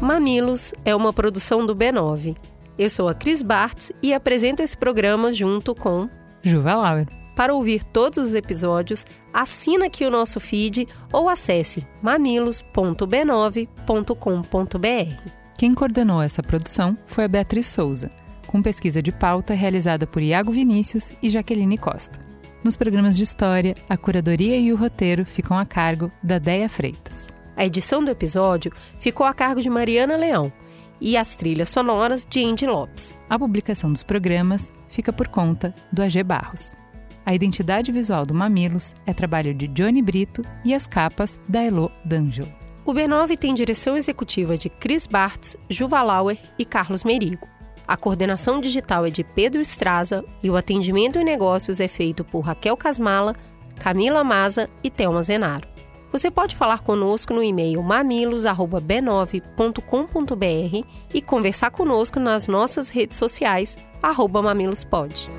Mamilos é uma produção do B9. Eu sou a Cris Bartz e apresento esse programa junto com Juva Lauer. Para ouvir todos os episódios, assina aqui o nosso feed ou acesse mamilos.b9.com.br. Quem coordenou essa produção foi a Beatriz Souza, com pesquisa de pauta realizada por Iago Vinícius e Jaqueline Costa. Nos programas de história, a curadoria e o roteiro ficam a cargo da Deia Freitas. A edição do episódio ficou a cargo de Mariana Leão e as trilhas sonoras de Andy Lopes. A publicação dos programas fica por conta do AG Barros. A identidade visual do Mamilos é trabalho de Johnny Brito e as capas da Elo D'Angelo. O B9 tem direção executiva de Chris Bartz, Juva Lauer e Carlos Merigo. A coordenação digital é de Pedro Estraza e o atendimento em negócios é feito por Raquel Casmala, Camila Maza e Thelma Zenaro. Você pode falar conosco no e-mail mamilos@b9.com.br e conversar conosco nas nossas redes sociais @mamilospod.